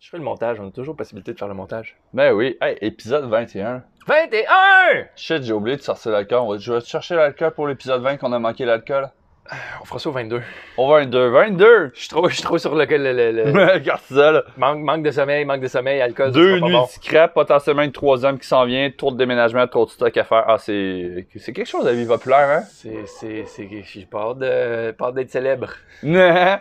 Je fais le montage, on a toujours possibilité de faire le montage. Ben oui. Hey, épisode 21. 21! Shit, j'ai oublié de sortir l'alcool. On va- Je vais chercher l'alcool pour l'épisode 20 qu'on a manqué l'alcool. On fera ça au 22. Au 22. 22! Je suis trop, je suis trop sur le, le, le- le- Regarde ça, là. manque, manque de sommeil, manque de sommeil, alcool, ça Deux sera pas nuits bon. de scrap, potentiellement une troisième qui s'en vient, trop de déménagement, trop de stock à faire. Ah, c'est c'est quelque chose la vie populaire, C'est, c'est, c'est, j'ai pas hâte de- pas hâte d'être célèbre. hein?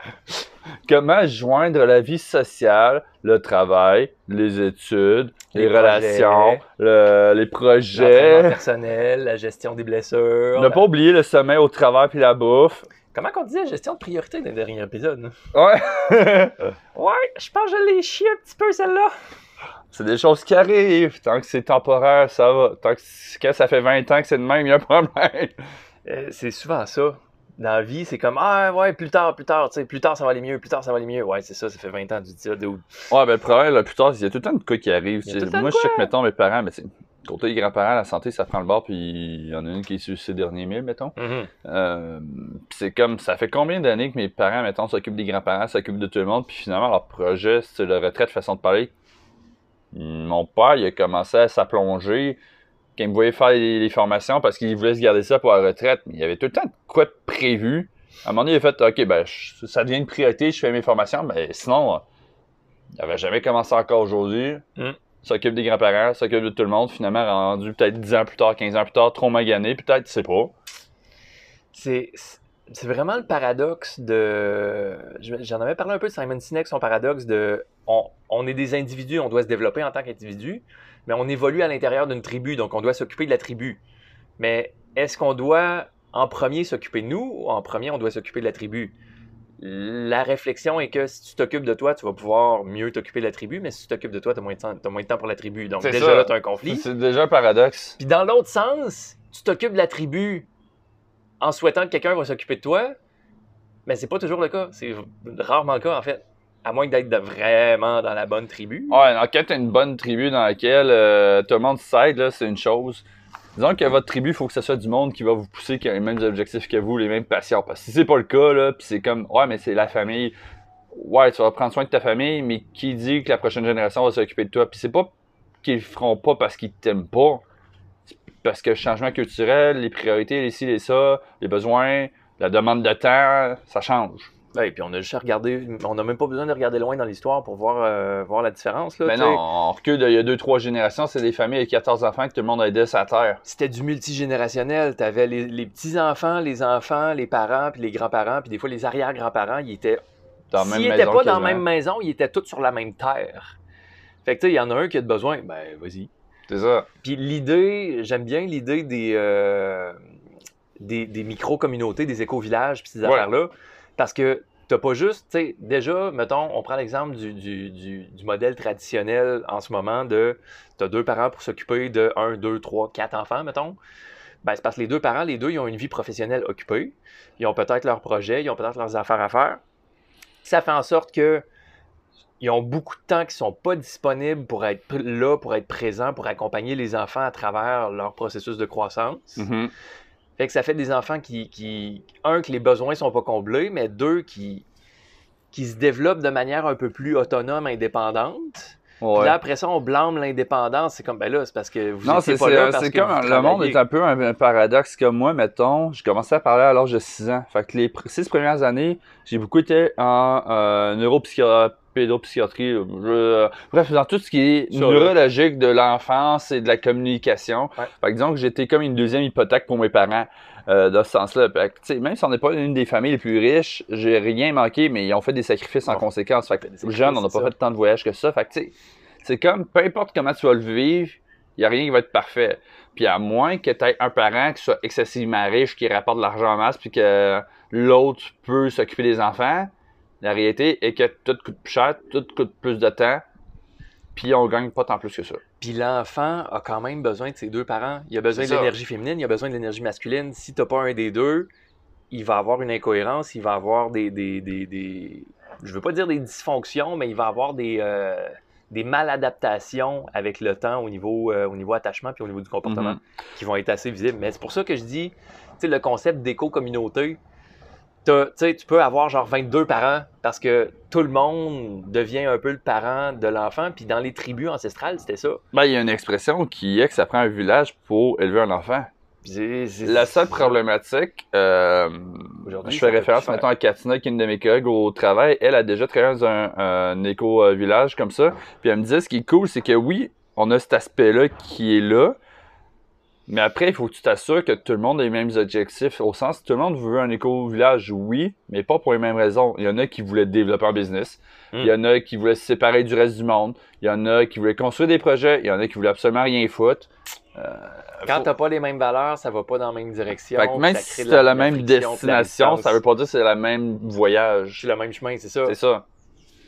Comment joindre la vie sociale, le travail, les études, les, Les relations, le- les projets? personnel, la gestion des blessures. Ne la- pas oublier le sommeil au travail puis la bouffe. Comment qu'on disait gestion de priorité dans le dernier épisode? Ouais. Ouais, je pense que je l'ai chié un petit peu celle-là. c'est des choses qui arrivent. Tant que c'est temporaire, ça va. Tant que quand ça fait 20 ans que c'est de même, il y a un problème. Euh, c'est souvent ça. Dans la vie, c'est comme Ah ouais, plus tard, plus tard, tu sais, plus tard ça va aller mieux, plus tard ça va aller mieux. Ouais, c'est ça, ça fait 20 ans tu dis ça, dude. Ouais, ben le problème, là, plus tard, il y a tout le temps de cas qui arrivent. De Moi, je sais que, mettons, mes parents, mais c'est. Côté des grands-parents, la santé, ça prend le bord, puis il y en a une qui est sur ses derniers mille, mettons. Euh, puis c'est comme, ça fait combien d'années que mes parents, mettons, s'occupent des grands-parents, s'occupent de tout le monde, puis finalement, leur projet, c'est le retraite, façon de parler? Mon père, il a commencé à s'applonger quand il me voyait faire les, les formations parce qu'il voulait se garder ça pour la retraite. Mais il y avait tout le temps de quoi de prévu. À un moment donné, il a fait, OK, ben, je- ça devient une priorité, je fais mes formations, mais sinon, il n'avait jamais commencé encore aujourd'hui. Mm. S'occupe des grands-parents, s'occupe de tout le monde, finalement, rendu peut-être 10 ans plus tard, 15 ans plus tard, trop magané, peut-être, je sais pas. C'est, c'est vraiment le paradoxe de. je- J'en avais parlé un peu de Simon Sinek, son paradoxe de. On, on est des individus, on doit se développer en tant qu'individu, mais on évolue à l'intérieur d'une tribu, donc on doit s'occuper de la tribu. Mais est-ce qu'on doit en premier s'occuper de nous ou en premier on doit s'occuper de la tribu? La réflexion est que si tu t'occupes de toi, tu vas pouvoir mieux t'occuper de la tribu, mais si tu t'occupes de toi, tu as moins de temps, t'as moins de temps pour la tribu. Donc déjà ça. là, tu as un conflit. C'est déjà un paradoxe. Puis dans l'autre sens, tu t'occupes de la tribu en souhaitant que quelqu'un va s'occuper de toi, mais c'est pas toujours le cas. C'est rarement le cas, en fait. À moins d'être vraiment dans la bonne tribu. Ouais, quand t'as une bonne tribu dans laquelle euh, tout le monde s'aide, c'est une chose. Disons que votre tribu, il faut que ce soit du monde qui va vous pousser, qui a les mêmes objectifs que vous, les mêmes passions. Parce que si c'est pas le cas, là, puis c'est comme, ouais, mais c'est la famille. Ouais, tu vas prendre soin de ta famille, mais qui dit que la prochaine génération va s'occuper de toi? Puis c'est pas qu'ils le feront pas parce qu'ils t'aiment pas. Parce que le changement culturel, les priorités, les ci, les ça, les besoins, la demande de temps, ça change. Ouais, puis on a juste à regarder, on n'a même pas besoin de regarder loin dans l'histoire pour voir, euh, voir la différence. Là. Ben non, on recule d'il y a deux, trois générations, c'est des familles avec 14 enfants que tout le monde aidait sa terre. C'était du multigénérationnel. Tu avais les, les petits-enfants, les enfants, les parents, puis les grands-parents, puis des fois les arrière-grands-parents, ils étaient Dans la S'ils n'étaient pas dans la même maison, ils étaient tous sur la même terre. Fait que tu sais, il y en a un qui a de besoin, ben vas-y. C'est ça. Puis l'idée, j'aime bien l'idée des, euh, des, des micro-communautés, des éco-villages, puis ces Ouais. affaires-là. Parce que t'as pas juste, tu sais, déjà, mettons, on prend l'exemple du, du, du, modèle traditionnel en ce moment de t'as deux parents pour s'occuper de un, deux, trois, quatre enfants, mettons. Ben, c'est parce que les deux parents, les deux, ils ont une vie professionnelle occupée. Ils ont peut-être leurs projets, ils ont peut-être leurs affaires à faire. Ça fait en sorte que ils ont beaucoup de temps qui sont pas disponibles pour être là, pour être présents, pour accompagner les enfants à travers leur processus de croissance. Mhm. Fait que ça fait des enfants qui, qui, un, que les besoins sont pas comblés, mais deux, qui, qui se développent de manière un peu plus autonome, indépendante. Puis Ouais. là, après ça, on blâme l'indépendance. C'est comme, ben là, c'est parce que vous c'est pas là c'est- parce que comme vous le monde est un peu un, un paradoxe comme moi, mettons. J'ai commencé à parler à l'âge de 6 ans. Fait que les pr- six premières années, j'ai beaucoup été en euh, pédopsychiatrie, je- bref, dans tout ce qui est neurologique de l'enfance et de la communication. Ouais. Fait que disons que j'étais comme une deuxième hypothèque pour mes parents. euh, dans ce sens-là. Même si on n'est pas une des familles les plus riches, j'ai rien manqué, mais ils ont fait des sacrifices en Bon. conséquence. Fait que, jeune, on n'a pas ça. fait tant de voyages que ça. Fait que, c'est comme, peu importe comment tu vas le vivre, il n'y a rien qui va être parfait. Puis à moins que tu aies un parent qui soit excessivement riche, qui rapporte de l'argent en masse, puis que l'autre peut s'occuper des enfants, la réalité est que tout coûte plus cher, tout coûte plus de temps, puis on gagne pas tant plus que ça. Puis l'enfant a quand même besoin de ses deux parents. Il a besoin de l'énergie féminine, il a besoin de l'énergie masculine. Si t'as pas un des deux, il va avoir une incohérence, il va avoir des, des, des, des- je veux pas dire des dysfonctions, mais il va avoir des, euh, des maladaptations avec le temps au niveau, euh, au niveau attachement puis au niveau du comportement Mhm. qui vont être assez visibles. Mais c'est pour ça que je dis, tu sais, le concept d'éco-communauté, tu peux avoir genre 22 parents parce que tout le monde devient un peu le parent de l'enfant. Puis dans les tribus ancestrales, c'était ça. Ben, il y a une expression qui est que ça prend un village pour élever un enfant. La seule problématique, euh, je fais référence maintenant à Katina, qui est une de mes collègues au travail. Elle a déjà travaillé dans un, éco-village comme ça. Puis elle me disait, ce qui est cool, c'est que oui, on a cet aspect-là qui est là, mais après, il faut que tu t'assures que tout le monde a les mêmes objectifs. Au sens, tout le monde veut un éco-village, oui, mais pas pour les mêmes raisons. Il y en a qui voulaient développer un business. Il y en a qui voulaient se séparer du reste du monde. Il y en a qui voulaient construire des projets. Il y en a qui voulaient absolument rien foutre. Euh, Quand tu t'as pas les mêmes valeurs, ça va pas dans la même direction. même si tu as la, même destination, ça veut pas dire que c'est le même voyage. C'est le même chemin, c'est ça. C'est ça.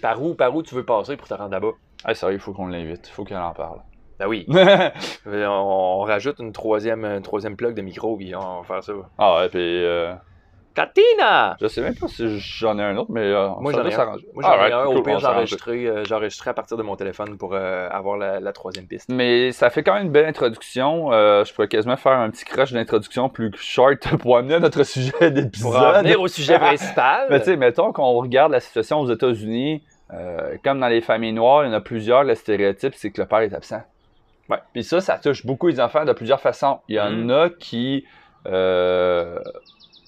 Par où, par où tu veux passer pour te rendre là-bas? Ah, sérieux, il faut qu'on l'invite. Il faut qu'elle en parle. Ben oui. on, rajoute une troisième, une troisième plug de micro, puis on va faire ça. Ah ouais, puis. Euh... Katina! Je sais même pas si j'en ai un autre, mais euh, moi j'en ai, un. Moi, j'en ai un. Au pire, euh, j'ai enregistré, à partir de mon téléphone pour euh, avoir la, troisième piste. Mais ça fait quand même une belle introduction. je pourrais quasiment faire un petit crush d'introduction plus short pour amener à notre sujet d'épisode. Pour venir au sujet principal. mais tu sais, mettons qu'on regarde la situation aux États-Unis, comme dans les familles noires, il y en a plusieurs, le stéréotype, c'est que le père est absent. Puis ça, ça touche beaucoup les enfants de plusieurs façons. Il y en mm. a qui euh,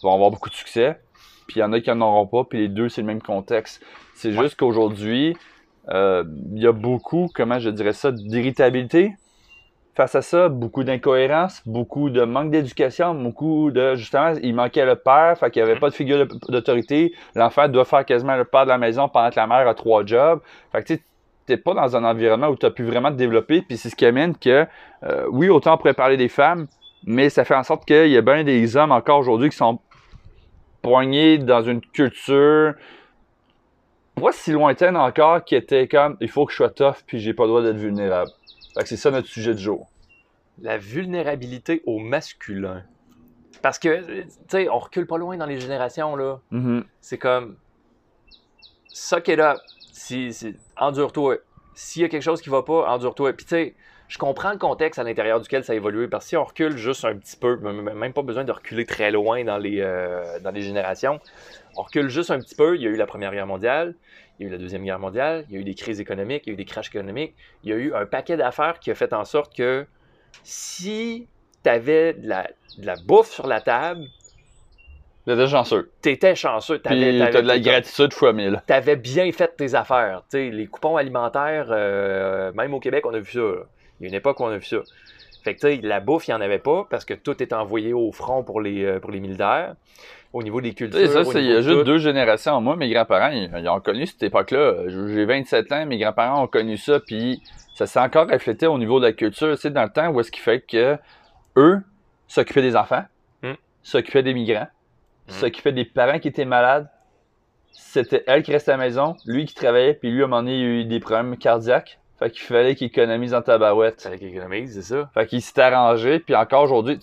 vont avoir beaucoup de succès, puis il y en a qui n'en auront pas, puis les deux, c'est le même contexte. C'est juste qu'aujourd'hui, euh, il y a beaucoup, comment je dirais ça, d'irritabilité face à ça, beaucoup d'incohérence, beaucoup de manque d'éducation, beaucoup de justement, il manquait le père, fait qu'il n'y avait mm. pas de figure d'autorité. L'enfant doit faire quasiment le père de la maison pendant que la mère a trois jobs. Fait que tu sais, t'es pas dans un environnement où tu as pu vraiment te développer. Puis c'est ce qui amène que, euh, oui, autant on pourrait parler des femmes, mais ça fait en sorte qu'il y a bien des hommes encore aujourd'hui qui sont poignés dans une culture pas si lointaine encore qui était comme il faut que je sois tough puis j'ai pas le droit d'être vulnérable. Fait que c'est ça notre sujet du jour. La vulnérabilité au masculin. Parce que, tu sais, on recule pas loin dans les générations, là. Mm-hmm. C'est comme. Ça qui est si, endure-toi. S'il y a quelque chose qui va pas, endure-toi. Puis tu sais, je comprends le contexte à l'intérieur duquel ça a évolué. Parce que si on recule juste un petit peu, même pas besoin de reculer très loin dans les, euh, dans les générations, on recule juste un petit peu. Il y a eu la Première Guerre mondiale, il y a eu la Deuxième Guerre mondiale, il y a eu des crises économiques, il y a eu des crashs économiques. Il y a eu un paquet d'affaires qui a fait en sorte que si tu avais de la bouffe sur la table, T'étais chanceux. T'étais chanceux. T'avais, t'as de la gratitude fois mille. T'avais bien fait tes affaires. les coupons alimentaires, euh, même au Québec, on a vu ça. Il y a une époque où on a vu ça. Fait que, tu sais, la bouffe, il n'y en avait pas parce que tout était envoyé au front pour les, euh, pour les militaires. Au niveau des cultures. ça, c'est, il y a juste deux générations. Moi, mes grands-parents, ils, ont connu cette époque-là. J'ai 27 ans, mes grands-parents ont connu ça, puis ça s'est encore reflété au niveau de la culture. Tu dans le temps où est-ce qu'il fait que eux s'occupaient des enfants, hmm. s'occupaient des migrants, s'occupait des parents qui étaient malades. C'était elle qui restait à la maison, lui qui travaillait, puis lui, à un moment donné, il a eu des problèmes cardiaques. Fait qu'il fallait qu'il économise en tabarouette. Fallait qu'il économise, c'est ça. Fait qu'il s'est arrangé, puis encore aujourd'hui,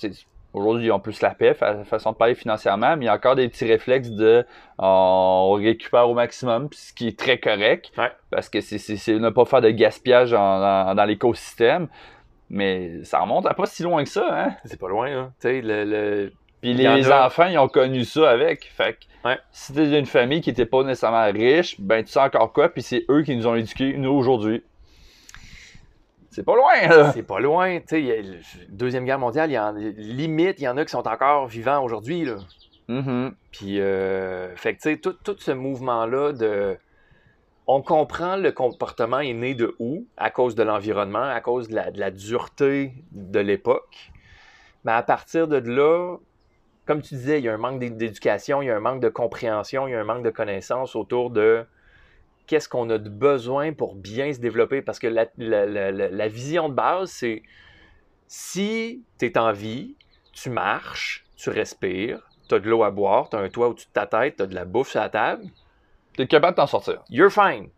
aujourd'hui, ils ont plus la paix, façon de parler financièrement, mais il y a encore des petits réflexes de on récupère au maximum, ce qui est très correct, parce que c'est ne pas faire de gaspillage dans, l'écosystème. Mais ça remonte à pas si loin que ça, hein? C'est pas loin, hein. Tu sais, le, puis les enfants, ils ont connu ça avec. Fait que si t'es d'une famille qui était pas nécessairement riche, ben tu sais encore quoi, puis c'est eux qui nous ont éduqués, nous, aujourd'hui. C'est pas loin, là. C'est pas loin. Tu sais, Deuxième Guerre mondiale, il y en, limite, il y en a qui sont encore vivants aujourd'hui, là. Mm-hmm. Puis, euh, fait que, tu sais, tout, tout, ce mouvement-là de. On comprend le comportement est né de où? À cause de l'environnement, à cause de la, de la dureté de l'époque. Mais à partir de là, comme tu disais, il y a un manque d'éducation, il y a un manque de compréhension, il y a un manque de connaissances autour de qu'est-ce qu'on a de besoin pour bien se développer. Parce que la, vision de base, c'est si tu es en vie, tu marches, tu respires, tu as de l'eau à boire, tu as un toit au-dessus de ta tête, tu as de la bouffe sur la table. Tu es capable de t'en sortir. You're fine.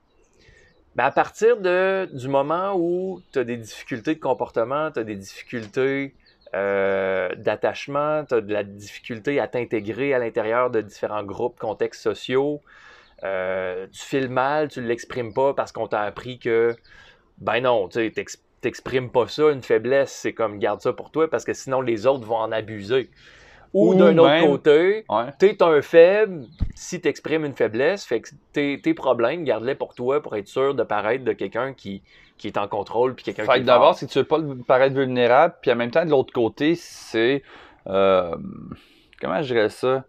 Mais à partir de, du moment où tu as des difficultés de comportement, tu as des difficultés euh, d'attachement, tu de la difficulté à t'intégrer à l'intérieur de différents groupes, contextes sociaux. Euh, tu files mal, tu ne l'exprimes pas parce qu'on t'a appris que, ben non, tu t'exprimes pas ça, une faiblesse, c'est comme garde ça pour toi parce que sinon les autres vont en abuser. Ou, d'un autre côté, tu es un faible si tu exprimes une faiblesse. Fait que tes, tes problèmes, garde-les pour toi pour être sûr de paraître de quelqu'un qui, qui est en contrôle puis quelqu'un qui est d'abord, que tu veux pas paraître vulnérable, puis en même temps, de l'autre côté, c'est. Euh, comment je dirais ça?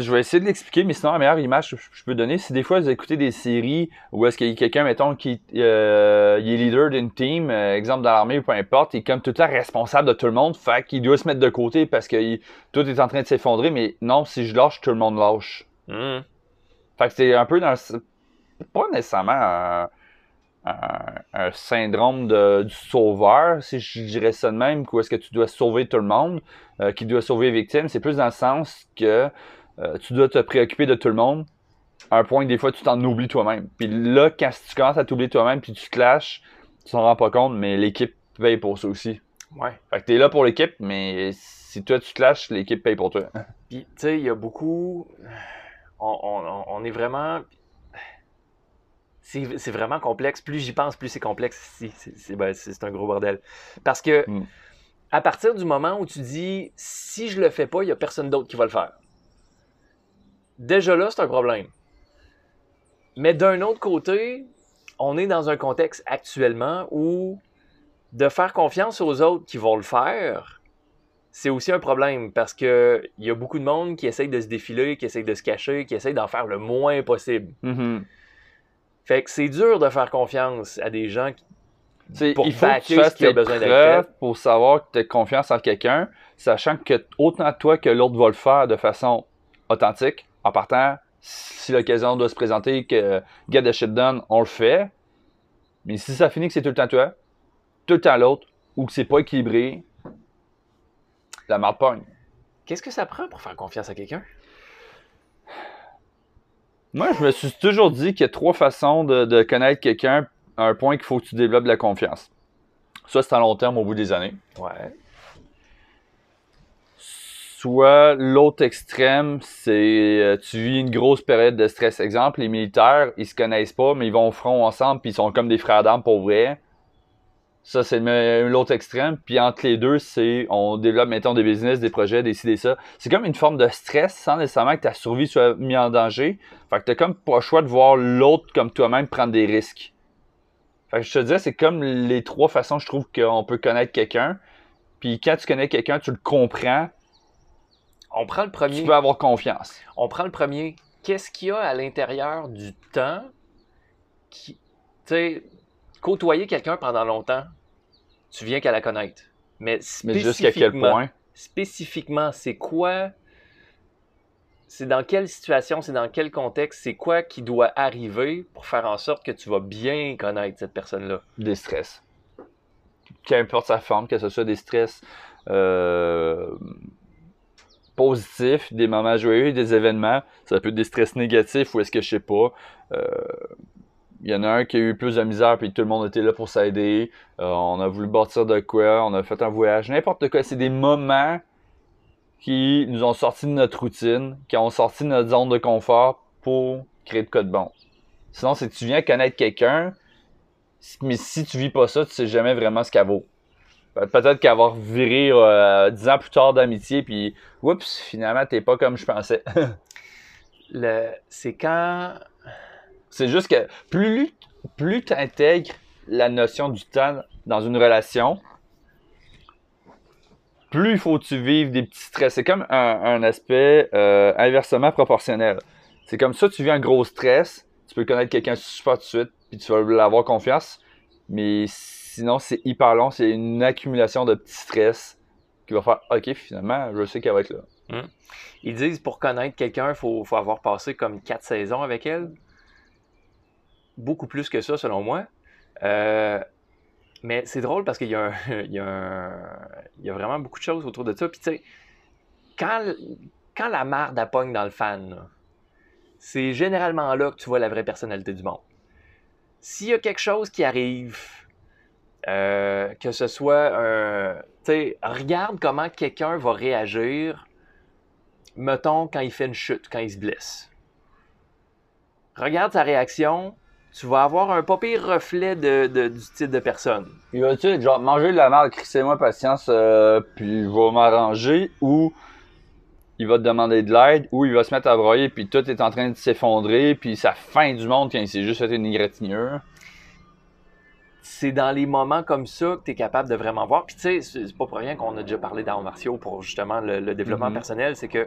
Je vais essayer de l'expliquer, mais sinon, la meilleure image que je peux donner, c'est des fois, vous écoutez des séries où est-ce qu'il y a quelqu'un, mettons, qui euh, il est leader d'une team, euh, exemple dans l'armée ou peu importe, il est comme tout le temps responsable de tout le monde, fait qu'il doit se mettre de côté parce que tout est en train de s'effondrer, mais non, si je lâche, tout le monde lâche. Hmm. Fait que c'est un peu dans Pas nécessairement un, syndrome de, du sauveur, si je dirais ça de même, où est-ce que tu dois sauver tout le monde, euh, qui doit sauver les victimes. C'est plus dans le sens que euh, tu dois te préoccuper de tout le monde, à un point que des fois tu t'en oublies toi-même. Puis là, quand tu commences à t'oublier toi-même, puis tu te lâches, tu t'en rends pas compte, mais l'équipe paye pour ça aussi. Ouais. Fait que t'es là pour l'équipe, mais si toi tu te lâches, l'équipe paye pour toi. Puis, tu sais, il y a beaucoup. on, est vraiment c'est vraiment complexe. Plus j'y pense, plus c'est complexe. Ben, c'est un gros bordel. Parce que hmm. à partir du moment où tu dis si je le fais pas, il n'y a personne d'autre qui va le faire. Déjà là, c'est un problème. Mais d'un autre côté, on est dans un contexte actuellement où de faire confiance aux autres qui vont le faire, c'est aussi un problème parce que il y a beaucoup de monde qui essaye de se défiler, qui essaye de se cacher, qui essaye d'en faire le moins possible. Mm-hmm. Fait que c'est dur de faire confiance à des gens qui, pour il faut que tu fasses tes besoin preuves pour savoir que tu as confiance en quelqu'un, sachant que autant toi que l'autre va le faire de façon authentique, en partant, si l'occasion doit se présenter, que get the shit done, on le fait. Mais si ça finit que c'est tout le temps toi, tout le temps l'autre, ou que c'est pas équilibré, la marde pogne. Qu'est-ce que ça prend pour faire confiance à quelqu'un? Moi, je me suis toujours dit qu'il y a trois façons de, connaître quelqu'un à un point qu'il faut que tu développes de la confiance. Soit c'est à long terme au bout des années. Ouais. Soit l'autre extrême, c'est euh, tu vis une grosse période de stress. Exemple, les militaires, ils se connaissent pas, mais ils vont au front ensemble, puis ils sont comme des frères d'armes pour vrai. Ça, c'est l'autre extrême. Puis entre les deux, c'est on développe, mettons, des business, des projets, décider ça. C'est comme une forme de stress sans nécessairement que ta survie soit mise en danger. Fait que t'as comme pas le choix de voir l'autre comme toi-même prendre des risques. Fait que je te disais, c'est comme les trois façons, je trouve, qu'on peut connaître quelqu'un. Puis quand tu connais quelqu'un, tu le comprends. On prend le premier. Tu peux avoir confiance. On prend le premier. Qu'est-ce qu'il y a à l'intérieur du temps qui. Tu sais, côtoyer quelqu'un pendant longtemps, tu viens qu'à la connaître. Mais, Mais jusqu'à quel point? Spécifiquement, c'est quoi? C'est dans quelle situation, c'est dans quel contexte, c'est quoi qui doit arriver pour faire en sorte que tu vas bien connaître cette personne-là? Des stress. Qu'importe sa forme, que ce soit des stress euh, positifs, des moments joyeux, des événements. Ça peut être des stress négatifs ou est-ce que je sais pas. Euh, il y en a un qui a eu plus de misère, puis tout le monde était là pour s'aider. Euh, on a voulu bâtir de quoi, on a fait un voyage, n'importe quoi. C'est des moments qui nous ont sorti de notre routine, qui ont sorti de notre zone de confort pour créer de quoi de bon. Sinon, si tu viens connaître quelqu'un, mais si tu vis pas ça, tu sais jamais vraiment ce qu'elle vaut. Peut-être qu'avoir viré euh, dix ans plus tard d'amitié, puis oups, finalement, t'es pas comme je pensais. c'est quand c'est juste que plus, plus tu intègres la notion du temps dans une relation, plus il faut que tu vives des petits stress. C'est comme un, aspect euh, inversement proportionnel. C'est comme ça, tu vis un gros stress, tu peux connaître quelqu'un super tout de suite, puis tu vas l'avoir confiance. Mais sinon, c'est hyper long, c'est une accumulation de petits stress qui va faire OK, finalement, je sais qu'elle va être là. Hum. Ils disent pour connaître quelqu'un, il faut, faut, avoir passé comme quatre saisons avec elle beaucoup plus que ça, selon moi. Euh, mais c'est drôle parce qu'il y, a vraiment beaucoup de choses autour de ça. Puis tu sais, quand, quand la marde pogne dans le fan, c'est généralement là que tu vois la vraie personnalité du monde. S'il y a quelque chose qui arrive, euh, que ce soit un. Tu sais, regarde comment quelqu'un va réagir, mettons, quand il fait une chute, quand il se blesse. Regarde sa réaction, tu vas avoir un pas reflet du type de personne. Il va-tu être genre manger de la merde, crissez-moi patience, euh, puis je vais m'arranger, ou il va te demander de l'aide, ou il va se mettre à broyer, puis tout est en train de s'effondrer, puis ça fin du monde quand il s'est juste fait une égratignure. C'est dans les moments comme ça que tu es capable de vraiment voir. Puis tu sais, c'est pas pour rien qu'on a déjà parlé d'arts martiaux pour justement le, développement mm-hmm. personnel, c'est que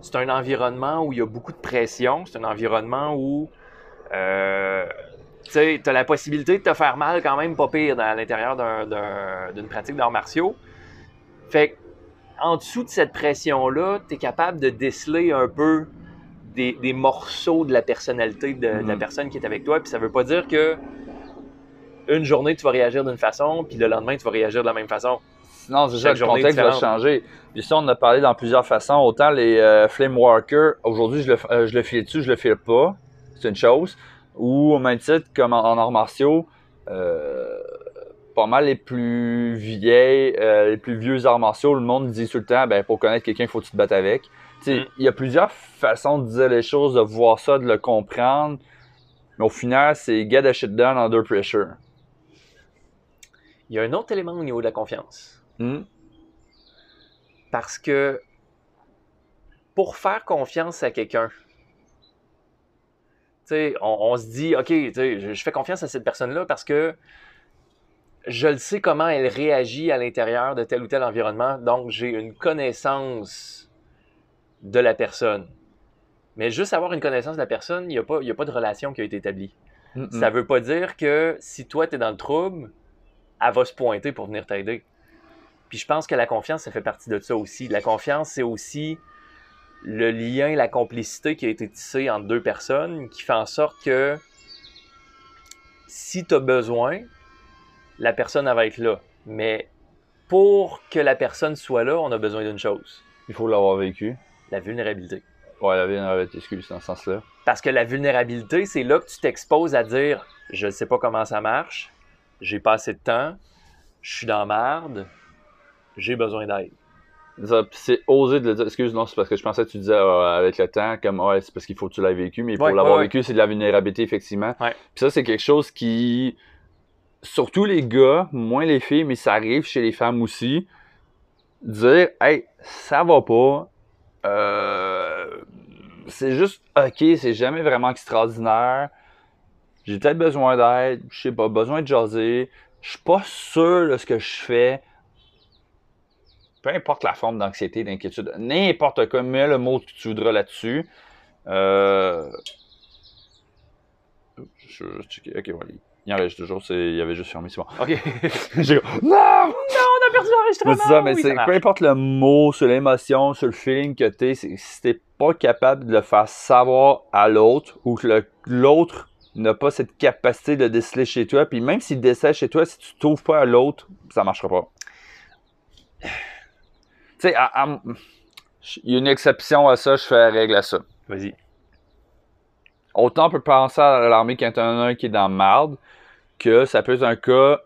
c'est un environnement où il y a beaucoup de pression, c'est un environnement où euh, tu as la possibilité de te faire mal quand même pas pire à l'intérieur d'une pratique d'arts martiaux. Fait en dessous de cette pression-là, tu es capable de déceler un peu des, morceaux de la personnalité de, la mm-hmm. personne qui est avec toi. Puis ça veut pas dire que une journée tu vas réagir d'une façon, puis le lendemain tu vas réagir de la même façon. Non, c'est ça, le contexte va changer. Puis ça, on a parlé dans plusieurs façons. Autant les euh, Flame Walker, aujourd'hui, je le, euh, je le file dessus, je le file pas. C'est une chose. Ou au même titre, comme en, arts martiaux, euh, pas mal les plus vieilles, les plus vieux arts martiaux, le monde dit tout le temps, ben, pour connaître quelqu'un, il faut que tu te battes avec. Mm. Il y a plusieurs façons de dire les choses, de voir ça, de le comprendre. Mais au final, c'est get a shit done under pressure. Il y a un autre élément au niveau de la confiance. Hmm? Parce que pour faire confiance à quelqu'un, on, on se dit, OK, je, je fais confiance à cette personne-là parce que je le sais comment elle réagit à l'intérieur de tel ou tel environnement, donc j'ai une connaissance de la personne. Mais juste avoir une connaissance de la personne, il n'y a, a pas de relation qui a été établie. Ça ne veut pas dire que si toi, tu es dans le trouble, elle va se pointer pour venir t'aider. Puis je pense que la confiance, ça fait partie de ça aussi. La confiance, c'est aussi le lien, la complicité qui a été tissée entre deux personnes qui fait en sorte que si tu as besoin, la personne va être là. Mais pour que la personne soit là, on a besoin d'une chose. Il faut l'avoir vécu. La vulnérabilité. Ouais, la vulnérabilité, excuse, dans ce sens-là. Parce que la vulnérabilité, c'est là que tu t'exposes à dire je ne sais pas comment ça marche, j'ai pas assez de temps, je suis dans merde, j'ai besoin d'aide. C'est osé de le dire. Excuse, non, c'est parce que je pensais que tu disais euh, avec le temps, comme ouais, c'est parce qu'il faut que tu l'aies vécu, mais pour l'avoir vécu, c'est de la vulnérabilité, effectivement. Puis ça, c'est quelque chose qui. Surtout les gars, moins les filles, mais ça arrive chez les femmes aussi. Dire, hey, ça va pas. Euh, c'est juste ok, c'est jamais vraiment extraordinaire. J'ai peut-être besoin d'aide, je sais pas, besoin de jaser. Je suis pas sûr de ce que je fais peu importe la forme d'anxiété, d'inquiétude, n'importe quoi, mets le mot que tu voudras là-dessus. Euh... Je, ok, voilà. Il enregistre toujours, il y avait juste fermé, c'est bon. Ok. J'ai non! Non, on a perdu l'enregistrement! C'est ça, mais c'est peu importe le mot, sur l'émotion, sur le feeling que tu es, si t'es pas capable de le faire savoir à l'autre ou que l'autre n'a pas cette capacité de déceler chez toi, puis même s'il décèle chez toi, si tu trouves pas à l'autre, ça marchera pas. Tu sais, il y a une exception à ça, je fais la règle à ça. Vas-y. Autant on peut penser à l'armée quand a un qui est dans marde, que ça peut être un cas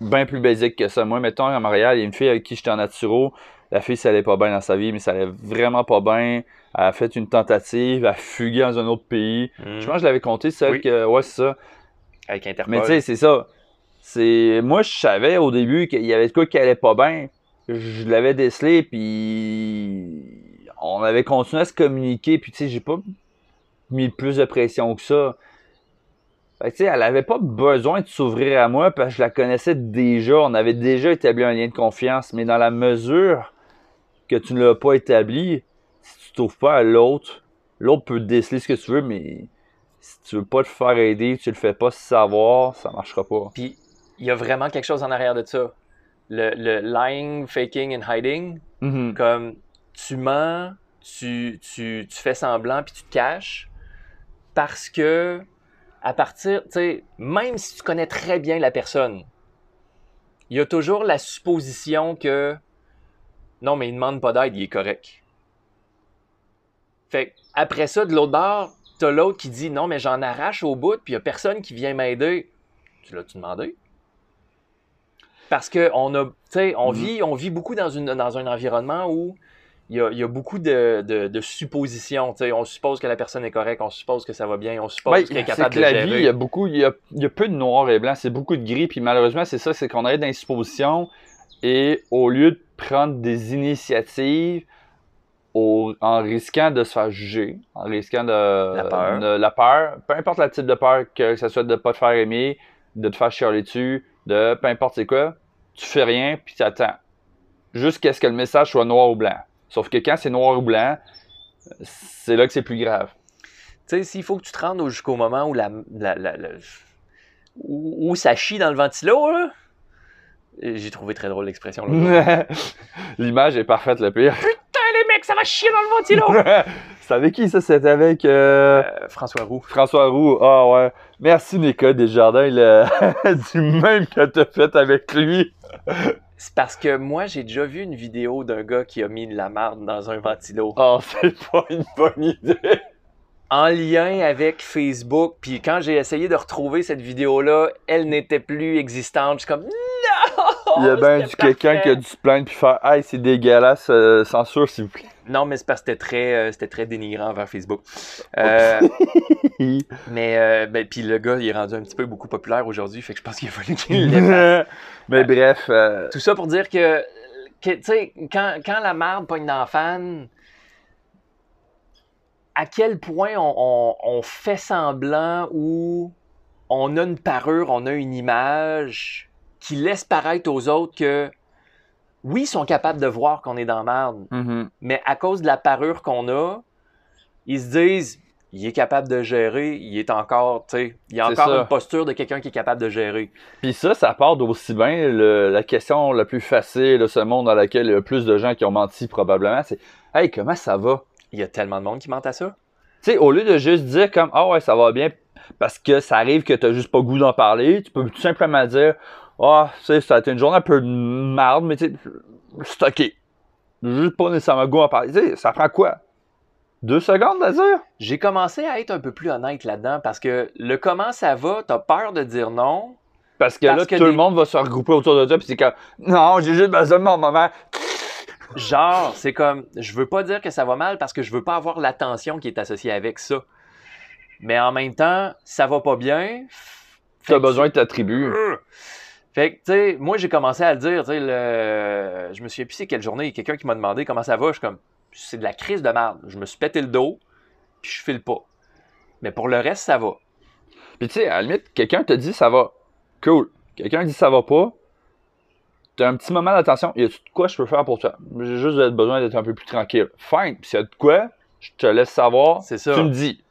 bien plus basique que ça. Moi, mettons, à Montréal, il y a une fille avec qui j'étais en naturo. La fille, ça allait pas bien dans sa vie, mais ça allait vraiment pas bien. A fait une tentative, a fugué dans un autre pays. Hmm. Je pense que je l'avais compté, celle que. Ouais, c'est ça. Avec Interpol. Mais tu sais, c'est ça. C'est. Moi, je savais au début qu'il y avait de quoi qui allait pas bien je l'avais décelé, puis on avait continué à se communiquer, puis tu sais, j'ai pas mis plus de pression que ça. Fait tu sais, elle avait pas besoin de s'ouvrir à moi parce que je la connaissais déjà. On avait déjà établi un lien de confiance. Mais dans la mesure que tu ne l'as pas établi, t'ouvres pas à l'autre, l'autre peut déceler ce que tu veux, mais si tu veux pas te faire aider, tu le fais pas savoir, ça marchera pas. Puis, il y a vraiment quelque chose en arrière de ça le, lying, faking and hiding. Mm-hmm. Comme tu mens, tu, tu, tu, fais semblant puis tu te caches parce que à partir, tu sais, même si tu connais très bien la personne, il y a toujours la supposition que non, mais il ne demande pas d'aide, il est correct. Fait après ça, de l'autre bord, t'as l'autre qui dit non, mais j'en arrache au bout, puis il n'y a personne qui vient m'aider. Tu l'as-tu demandé? Parce qu'on a, on, mm-hmm. vit, on vit beaucoup dans, une, dans un environnement où il y a, beaucoup de, suppositions. On suppose que la personne est correcte, on suppose que ça va bien, on suppose qu'elle est capable de la gérer. Vie, il y a beaucoup, il y a, peu de noir et blanc, c'est beaucoup de gris. Puis malheureusement, c'est ça, c'est qu'on arrive dans les suppositions et au lieu de prendre des initiatives en risquant de se faire juger, en risquant de la peur, de, la peur peu importe le type de peur, que ce soit de ne pas te faire aimer, de te faire chialer dessus, de peu importe c'est quoi, tu fais rien puis tu attends. Jusqu'à ce que le message soit noir ou blanc. Sauf que quand c'est noir ou blanc, c'est là que c'est plus grave. Tu sais, s'il faut que tu te rendes jusqu'au moment où la, où, ça chie dans le ventilo, là, j'ai trouvé très drôle l'expression. L'image est parfaite, le pire. Ça va chier dans le ventilo! C'est avec qui ça? C'était avec euh, euh... François Roux. François Roux, ah ouais. Merci Nicole Desjardins, le... du même que t'as fait avec lui. C'est parce que moi, j'ai déjà vu une vidéo d'un gars qui a mis de la marde dans un ventilo. Oh, c'est pas une bonne idée. En lien avec Facebook, puis quand j'ai essayé de retrouver cette vidéo-là, elle n'était plus existante. Je suis comme! Il y a bien quelqu'un qui a dû se plaindre puis faire Hey, c'est dégueulasse, euh, censure s'il vous plaît. Non, mais c'est parce que c'était très, euh, c'était très dénigrant vers Facebook. Euh, mais ben, puis le gars, il est rendu un petit peu beaucoup populaire aujourd'hui, fait que je pense qu'il a fallu qu'il Mais bref. Tout ça pour dire que, tu sais, quand, quand, la merde pogne dans fan, à quel point on, on, fait semblant ou on a une parure, on a une image qui laisse paraître aux autres que oui, ils sont capables de voir qu'on est dans merde, mm-hmm. mais à cause de la parure qu'on a, ils se disent il est capable de gérer, il est encore, tu sais, il a encore une posture de quelqu'un qui est capable de gérer. Puis ça, ça part d'aussi bien la question la plus facile de ce monde dans lequel il y a plus de gens qui ont menti probablement, c'est Hey, comment ça va? Il y a tellement de monde qui ment à ça. Tu sais, au lieu de juste dire comme Ah ouais, ça va bien, parce que ça arrive que tu n'as juste pas goût d'en parler, tu peux tout simplement dire ah, tu sais, ça a été une journée un peu de marde, mais tu sais, c'est ok. Juste pas nécessairement goût à parler. Tu sais, ça prend quoi? Deux secondes à dire? J'ai commencé à être un peu plus honnête là-dedans parce que le comment ça va, t'as peur de dire non. Parce que là, tout le monde va se regrouper autour de toi, puis c'est comme, non, j'ai juste besoin de mon moment. Genre, c'est comme, je veux pas dire que ça va mal parce que je veux pas avoir l'attention qui est associée avec ça. Mais en même temps, ça va pas bien. T'as besoin de ta tribu. Fait que, tu sais, moi, j'ai commencé à le dire, tu sais, le... je me plus c'est quelle journée, quelqu'un qui m'a demandé comment ça va, je suis comme, c'est de la crise de merde. Je me suis pété le dos, puis je file pas. Mais pour le reste, ça va. Puis, tu sais, à la limite, quelqu'un te dit ça va. Cool. Quelqu'un dit ça va pas. T'as un petit moment d'attention. Y a-tu de quoi je peux faire pour toi? J'ai juste besoin d'être un peu plus tranquille. Fine. Puis, s'il y a de quoi, je te laisse savoir. C'est ça. Tu me dis.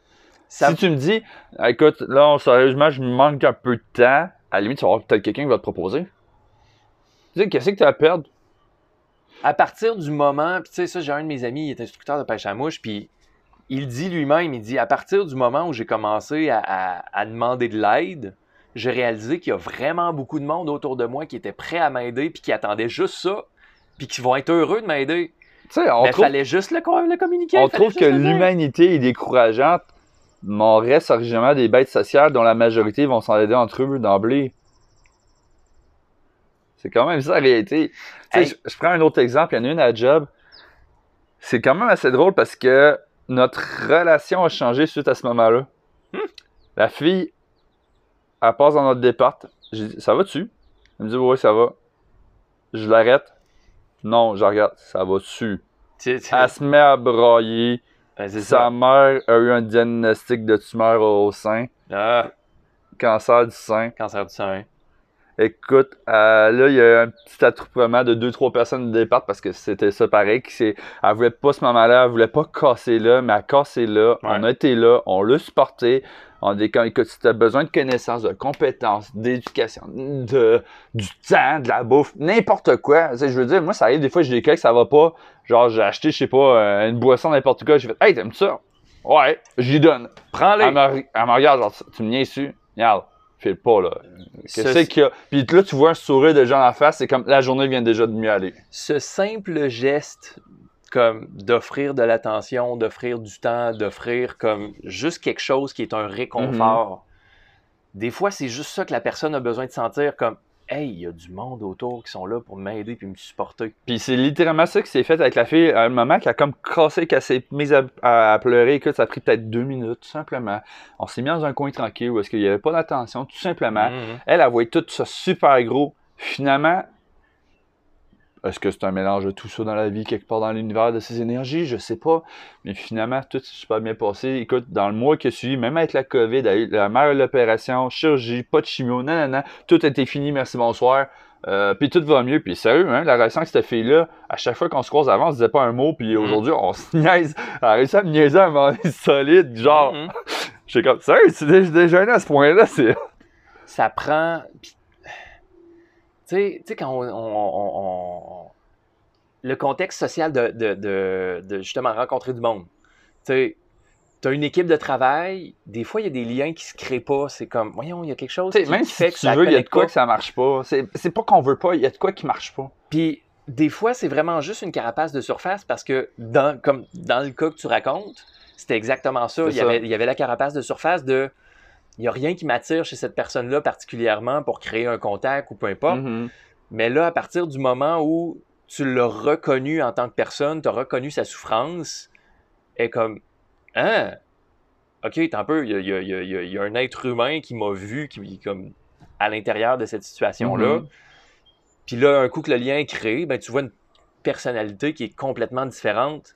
Si tu me dis, écoute, là, sérieusement, je me manque un peu de temps à la limite, tu vas avoir peut-être quelqu'un qui va te proposer. Tu sais, qu'est-ce que tu as à perdre? À partir du moment, puis tu sais, ça, j'ai un de mes amis, il est instructeur de pêche à mouche, puis il dit lui-même, il dit, à partir du moment où j'ai commencé à, demander de l'aide, j'ai réalisé qu'il y a vraiment beaucoup de monde autour de moi qui était prêt à m'aider, puis qui attendait juste ça, puis qui vont être heureux de m'aider. Tu sais, on fallait juste le, le communiquer. On trouve que l'humanité est décourageante on reste originalement des bêtes sociales dont la majorité vont s'en aider entre eux d'emblée. C'est quand même ça la réalité. Je, prends un autre exemple, il y en a une à Job. C'est quand même assez drôle parce que notre relation a changé suite à ce moment-là. Hmm. La fille, elle passe dans notre départ. J'ai dit, ça va-tu? Elle me dit, oui, ça va. Je l'arrête. Non, je regarde, ça va-tu? Elle se met à brailler. Ben, Sa mère a eu un diagnostic de tumeur au sein. Ah. Cancer du sein. Cancer du sein. Écoute, euh, là, il y a un petit attroupement de deux, trois personnes de départ parce que c'était ça pareil. Qui elle voulait pas ce moment-là, elle voulait pas casser là, mais elle a cassé là. On a été là, on l'a supporté. On dit quand écoute, si tu as besoin de connaissances, de compétences, d'éducation, de, du temps, de la bouffe, n'importe quoi. je veux dire, moi, ça arrive des fois, j'ai des cas que ça va pas. Genre, j'ai acheté, je sais pas, euh, une boisson n'importe quoi. J'ai fait, hey, t'aimes ça? Ouais, j'y donne. Prends-les. Elle, me, regarde, genre, tu me viens dessus. Regarde, file pas, là. Qu'est-ce qu'il y a? Puis là, tu vois un sourire de gens en face, c'est comme la journée vient déjà de mieux aller. Ce simple geste comme d'offrir de l'attention, d'offrir du temps, d'offrir comme juste quelque chose qui est un réconfort. Mhm. Des fois, c'est juste ça que la personne a besoin de sentir comme hey, il y a du monde autour qui sont là pour m'aider puis me supporter. Puis c'est littéralement ça qui s'est fait avec la fille à un moment qui a comme cassé, qu'elle s'est mise à, pleurer. Écoute, ça a pris peut-être deux minutes, tout simplement. On s'est mis dans un coin tranquille où est-ce qu'il n'y avait pas d'attention, tout simplement. Mm-hmm. Elle a voyé tout ça super gros. Finalement, est-ce que c'est un mélange de tout ça dans la vie, quelque part dans l'univers de ces énergies? Je sais pas. Mais finalement, tout s'est super bien passé. Écoute, dans le mois qui a suivi, même avec la COVID, la mère de l'opération, chirurgie, pas de chimio, nanana, tout a été fini, merci, bonsoir. Euh, puis tout va mieux. Puis sérieux, hein, la relation que cette fille-là, à chaque fois qu'on se croise avant, on se disait pas un mot. Puis mm-hmm. aujourd'hui, on se niaise. Elle a réussi à me niaiser à un moment solide. Genre, mm j'étais comme, sérieux, c'est déjà à ce point-là. c'est... Ça prend tu sais, quand on, Le contexte social de, justement rencontrer du monde. Tu sais, as une équipe de travail, des fois, il y a des liens qui se créent pas. C'est comme, voyons, il y a quelque chose qui, même fait que tu veux, il y a de quoi que ça marche pas. C'est pas qu'on veut pas, il y a de quoi qui marche pas. Puis, des fois, c'est vraiment juste une carapace de surface parce que, dans, comme dans le cas que tu racontes, c'était exactement ça. Il y, Avait, il y avait la carapace de surface de il n'y a rien qui m'attire chez cette personne-là particulièrement pour créer un contact ou peu importe. Mm-hmm. Mais là, à partir du moment où tu l'as reconnu en tant que personne, tu as reconnu sa souffrance, est comme Hein? Ok, un peu, il y a, un être humain qui m'a vu, qui est comme à l'intérieur de cette situation-là. Mm-hmm. Puis là, un coup que le lien est créé, ben, tu vois une personnalité qui est complètement différente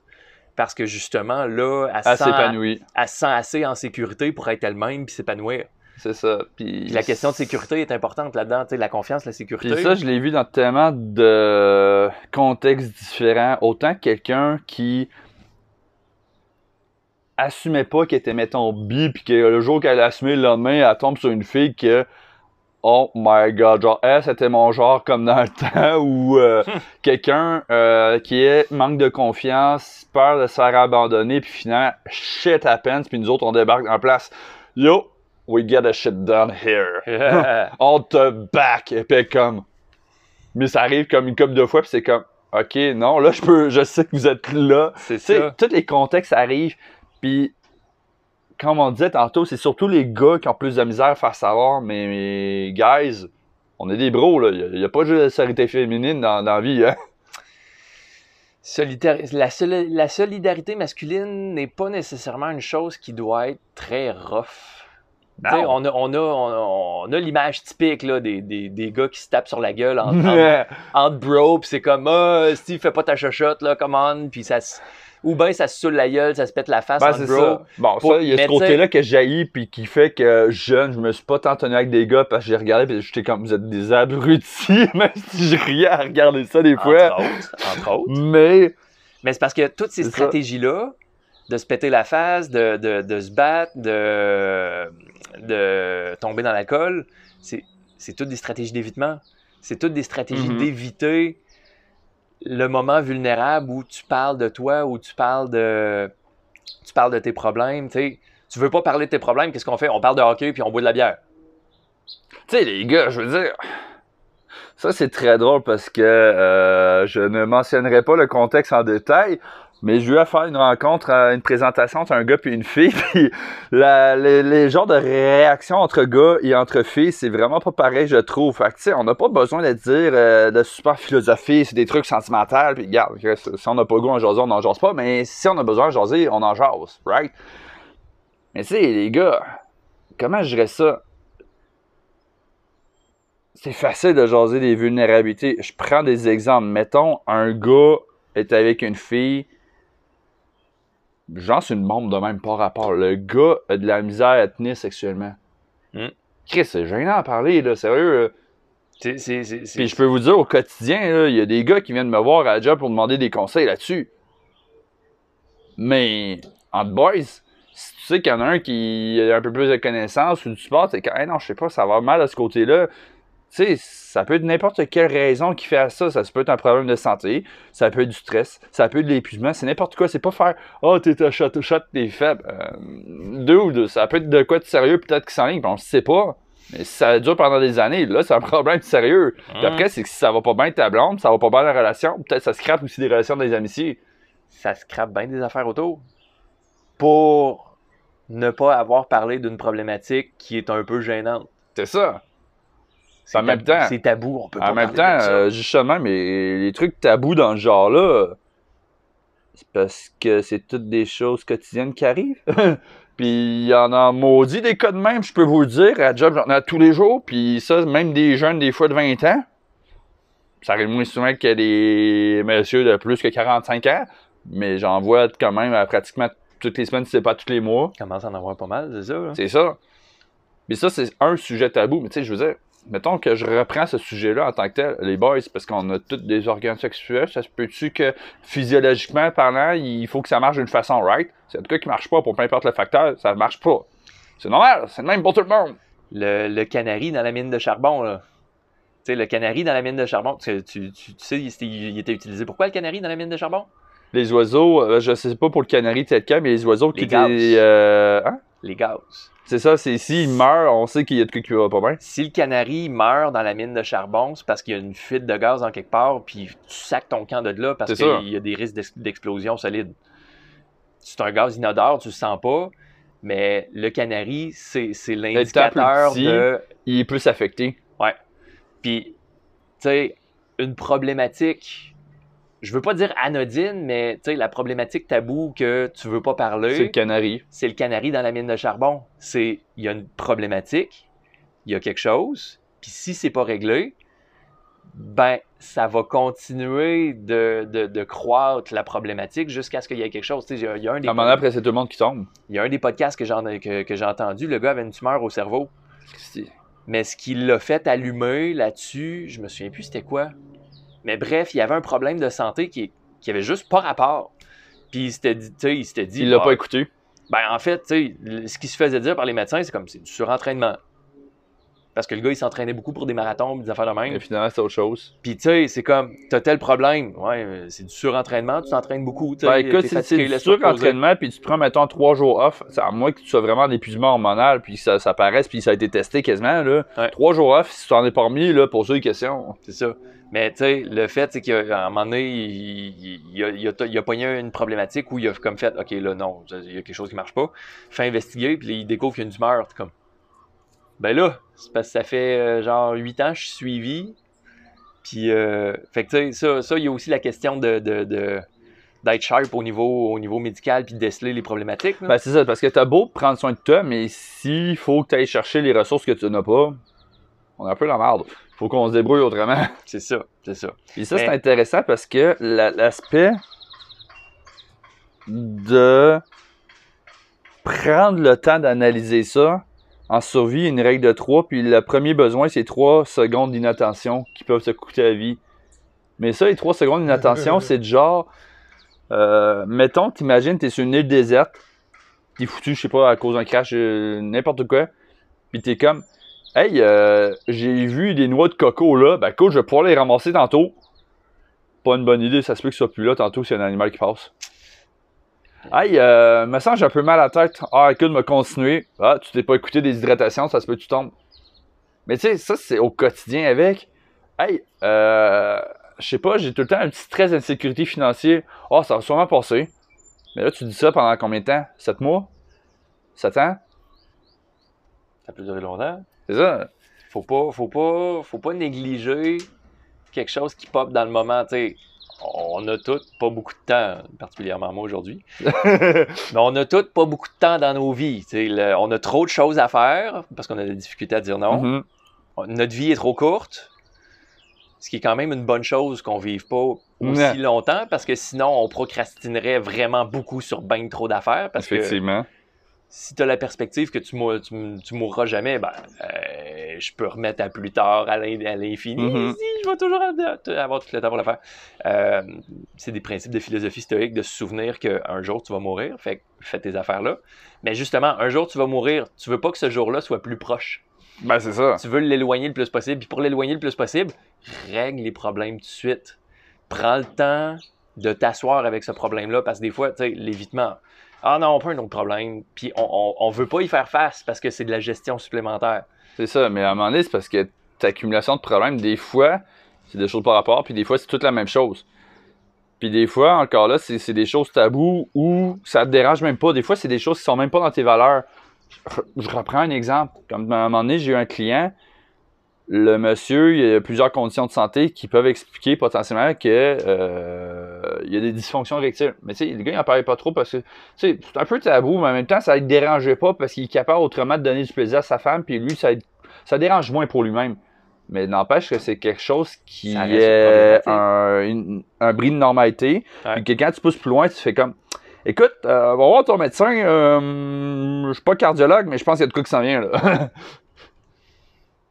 parce que justement, là, elle, se sent, assez en sécurité pour être elle-même puis s'épanouir. C'est ça. Puis... la question de sécurité est importante là-dedans, la confiance, la sécurité. Puis ça, je l'ai vu dans tellement de contextes différents. Autant quelqu'un qui assumait pas qu'elle était, mettons, bi, puis que le jour qu'elle a assumé, le lendemain, elle tombe sur une fille que oh my god, genre, elle, c'était mon genre comme dans le temps où euh, quelqu'un euh, qui est manque de confiance, peur de se faire abandonner, puis finalement, shit happens, puis nous autres, on débarque en place. Yo, we get a shit done here. on te back, et puis comme. Mais ça arrive comme une couple de fois, puis c'est comme, ok, non, là, je peux, je sais que vous êtes là. C'est ça. Tous les contextes arrivent, puis comme on disait tantôt, c'est surtout les gars qui ont plus de misère à faire savoir, mais, guys, on est des bros, là. Il n'y a, pas juste de solidarité féminine dans, la vie, hein. la, solidarité masculine n'est pas nécessairement une chose qui doit être très rough. On a, on a, l'image typique là, des, gars qui se tapent sur la gueule entre, entre, bro, puis c'est comme Ah, Steve, fais pas ta chochotte, là, come on, puis ça ou bien ça se saoule la gueule, ça se pète la face ben, en bro. Bon, ça, il y a ce côté-là que j'ai puis qui fait que jeune, je me suis pas tant tenu avec des gars parce que j'ai regardé puis j'étais comme vous êtes des abrutis, même si je riais à regarder ça des fois. Entre autres, entre autres. Mais. Mais c'est parce que toutes ces stratégies-là, de se péter la face, de, de, de se battre, de, de tomber dans la colle, c'est toutes des stratégies d'évitement. C'est toutes des stratégies mm-hmm. d'éviter le moment vulnérable où tu parles de toi, où tu parles de, tu parles de tes problèmes, tu sais. Tu veux pas parler de tes problèmes, qu'est-ce qu'on fait? On parle de hockey puis on boit de la bière. Tu sais, les gars, je veux dire, ça c'est très drôle parce que euh, je ne mentionnerai pas le contexte en détail, mais je lui ai fait une rencontre, une présentation entre un gars et une fille. Puis les, genres de réactions entre gars et entre filles, c'est vraiment pas pareil, je trouve. Fait on n'a pas besoin de dire euh, de super philosophie, c'est des trucs sentimentaux. Puis regarde, si on n'a pas le goût en jaser, on n'en jase pas. Mais si on a besoin de jaser, on en jase, right? Mais tu sais, les gars, comment je dirais ça? C'est facile de jaser des vulnérabilités. Je prends des exemples. Mettons, un gars est avec une fille genre, c'est une bombe de même pas rapport. Le gars a de la misère à tenir sexuellement. Hmm. Chris, c'est gênant à parler, là, sérieux. Puis je peux vous dire, au quotidien, il y a des gars qui viennent me voir à la job pour demander des conseils là-dessus. Mais, en boys, si tu sais qu'il y en a un qui a un peu plus de connaissances ou du support, c'est que, non, je sais pas, ça va mal à ce côté-là sais, ça peut être n'importe quelle raison qui fait à ça. Ça peut être un problème de santé, ça peut être du stress, ça peut être de l'épuisement, c'est n'importe quoi. C'est pas faire Oh, t'es un shot, shot, t'es faible. Euh, deux ou deux, ça peut être de quoi de sérieux, peut-être qui s'enligne, on ne sait pas. Mais si ça dure pendant des années, là, c'est un problème sérieux. Puis après, c'est que si ça va pas bien ta blonde, ça va pas bien la relation, peut-être ça scrape aussi des relations des amitiés. Ça scrape bien des affaires autour. Pour ne pas avoir parlé d'une problématique qui est un peu gênante. C'est ça En même temps, c'est tabou, on peut pas En même parler temps, euh, justement, mais les trucs tabous dans ce genre-là, c'est parce que c'est toutes des choses quotidiennes qui arrivent. puis il y en a maudit des cas de même, je peux vous le dire. À job, j'en ai tous les jours. Puis ça, même des jeunes, des fois de 20 ans. Ça arrive moins souvent que des messieurs de plus que 45 ans. Mais j'en vois quand même euh, pratiquement toutes les semaines, si c'est pas tous les mois. commence à en avoir pas mal, c'est ça. C'est ça. Mais ça, c'est un sujet tabou. Mais tu sais, je veux dire, mettons que je reprends ce sujet-là en tant que tel, les boys, parce qu'on a tous des organes sexuels, ça se peut-tu que physiologiquement parlant, il faut que ça marche d'une façon right? C'est un cas qui marche pas pour peu importe le facteur, ça marche pas. C'est normal, c'est le même pour tout le monde. Le, le canari dans la mine de charbon, là. Tu sais, le canari dans la mine de charbon, tu, tu, tu- tu sais, il, était- il était utilisé. Pourquoi le canari dans la mine de charbon? Les oiseaux, euh, je sais pas pour le canari tel cas, mais les oiseaux qui Les gaz. étaient. euh, hein? Les gaz. C'est ça, c'est s'ils meurent, on sait qu'il y a de quoi qui va pas bien. Si le canari meurt dans la mine de charbon, c'est parce qu'il y a une fuite de gaz en quelque part, puis tu sacs ton camp de là parce qu'il y a des risques d'ex- d'explosion solide. C'est un gaz inodore, tu le sens pas, mais le canari, c'est l'indicateur plus de. Il peut s'affecter. Puis, tu sais, une problématique, je veux pas dire anodine, mais tu sais, la problématique tabou que tu veux pas C'est le parler, canari. c'est le canari dans la mine de charbon. C'est, il y a une problématique, il y a quelque chose, puis si c'est pas réglé, ben, ça va continuer de, de, de croître la problématique jusqu'à ce qu'il y ait quelque chose. Tu sais, il y a- un des À un moment après, c'est tout le monde qui tombe. il y a un des podcasts que j'ai que, entendu, le gars avait une tumeur au cerveau. Mais ce qui l'a fait allumer là-dessus, je me souviens plus c'était quoi. Mais bref, il y avait un problème de santé qui, qui avait juste pas rapport. Puis il s'était dit, il s'était dit. Il l'a ah, pas écouté. Ben en fait, tu sais, le- ce qui se faisait dire par les médecins, c'est comme c'est du surentraînement. Parce que le gars, il s'entraînait beaucoup pour des marathons, des affaires de même. Et finalement, c'est autre chose. Puis tu sais, c'est comme, t'as tel problème. Ouais, c'est du surentraînement, tu t'entraînes beaucoup. Ben écoute, c'est du surentraînement, puis tu prends, mettons, trois jours off, à moins que tu sois vraiment en épuisement hormonal, puis ça, ça paraisse, puis ça a été testé quasiment, là. Ouais. Trois jours off, si tu t'en es pas remis, là, pour des questions. C'est ça. Mais tu sais, le fait, c'est qu'à un moment donné, il, il, il a, il, a, pogné une problématique où il a comme fait, OK, là, non, il y a quelque chose qui marche pas. Fait investiguer, puis il découvre qu'il y a une tumeur. Comme, ben là, c'est parce que ça fait euh, genre 8 ans que je suis suivi. Puis, euh, fait que tu sais, ça, ça, il y a aussi la question de, de, de- d'être sharp au niveau, au niveau médical, puis de déceler les problématiques. Ben c'est ça, parce que t'as beau prendre soin de toi, mais s'il faut que tu ailles chercher les ressources que tu n'as pas, on est un peu dans la merde. Faut qu'on se débrouille autrement. c'est ça, c'est ça. Puis ça, c'est intéressant parce que la- l'aspect de prendre le temps d'analyser ça, en survie, il y a une règle de 3, puis le premier besoin, c'est 3 secondes d'inattention qui peuvent te coûter la vie. Mais ça, les 3 secondes d'inattention, c'est du genre, euh, mettons, t'imagines, t'es sur une île déserte, t'es foutu, je sais pas, à cause d'un crash, euh, n'importe quoi, puis t'es comme, hey, euh, j'ai vu des noix de coco là, ben cool, je vais pouvoir les ramasser tantôt. Pas une bonne idée, ça se peut que ce soit plus là tantôt s'il y a un animal qui passe. Hey, euh, me sens j'ai un peu mal à la tête? Ah, écoute, me continuer. Ah, tu t'es pas écouté des hydratations, ça se peut que tu tombes. Mais tu sais, ça, c'est au quotidien avec. Hey, euh, je sais pas, j'ai tout le temps un petit stress d'insécurité financière. Ah, ça va sûrement passer. Mais là, tu dis ça pendant combien de temps? 7 mois? 7 ans? Ça peut durer longtemps. C'est ça faut pas, faut pas, faut pas négliger quelque chose qui pop dans le moment. tu sais. On a tous pas beaucoup de temps, particulièrement moi aujourd'hui, mais on a tous pas beaucoup de temps dans nos vies. Le- on a trop de choses à faire parce qu'on a des difficultés à dire non. Mhm. Notre vie est trop courte, ce qui est quand même une bonne chose qu'on vive pas aussi Ouais. longtemps parce que sinon on procrastinerait vraiment beaucoup sur bien trop d'affaires parce que Effectivement. Si tu as la perspective que tu, mou- tu, tu mourras jamais, ben, euh, je peux remettre à plus tard, à l'in- à l'infini. Mhm. Si, je vais toujours avoir tout le temps pour le faire. Euh, c'est des principes de philosophie stoïque de se souvenir qu'un jour tu vas mourir, fait fais tes affaires là. Mais justement, un jour tu vas mourir, tu veux pas que ce jour-là soit plus proche. Ben, c'est ça. Tu veux l'éloigner le plus possible. Puis pour l'éloigner le plus possible, règle les problèmes tout de suite. Prends le temps de t'asseoir avec ce problème-là parce que des fois, tu sais, l'évitement. Ah non, pas un autre problème. Puis on, on, on veut pas y faire face parce que c'est de la gestion supplémentaire. C'est ça, mais à un moment donné, c'est parce que ta accumulation de problèmes, des fois, c'est des choses par rapport, puis des fois, c'est toute la même chose. Puis des fois, encore là, c'est des choses tabous où ça te dérange même pas. Des fois, c'est des choses qui sont même pas dans tes valeurs. Je reprends un exemple. Comme à un moment donné, j'ai eu un client le monsieur, il y a plusieurs conditions de santé qui peuvent expliquer potentiellement que euh, il y a des dysfonctions érectiles. Mais tu sais, le gars, il en parlait pas trop parce que c'est un peu tabou, mais en même temps, ça ne dérangeait pas parce qu'il est capable autrement de donner du plaisir à sa femme, puis lui, ça, ça dérange moins pour lui-même. Mais n'empêche que c'est quelque chose qui est un, un, bris de normalité. Puis que quand tu pousses plus loin, tu fais comme Écoute, euh, va voir ton médecin. Euh, je suis pas cardiologue, mais je pense qu'il y a de quoi qui s'en vient là.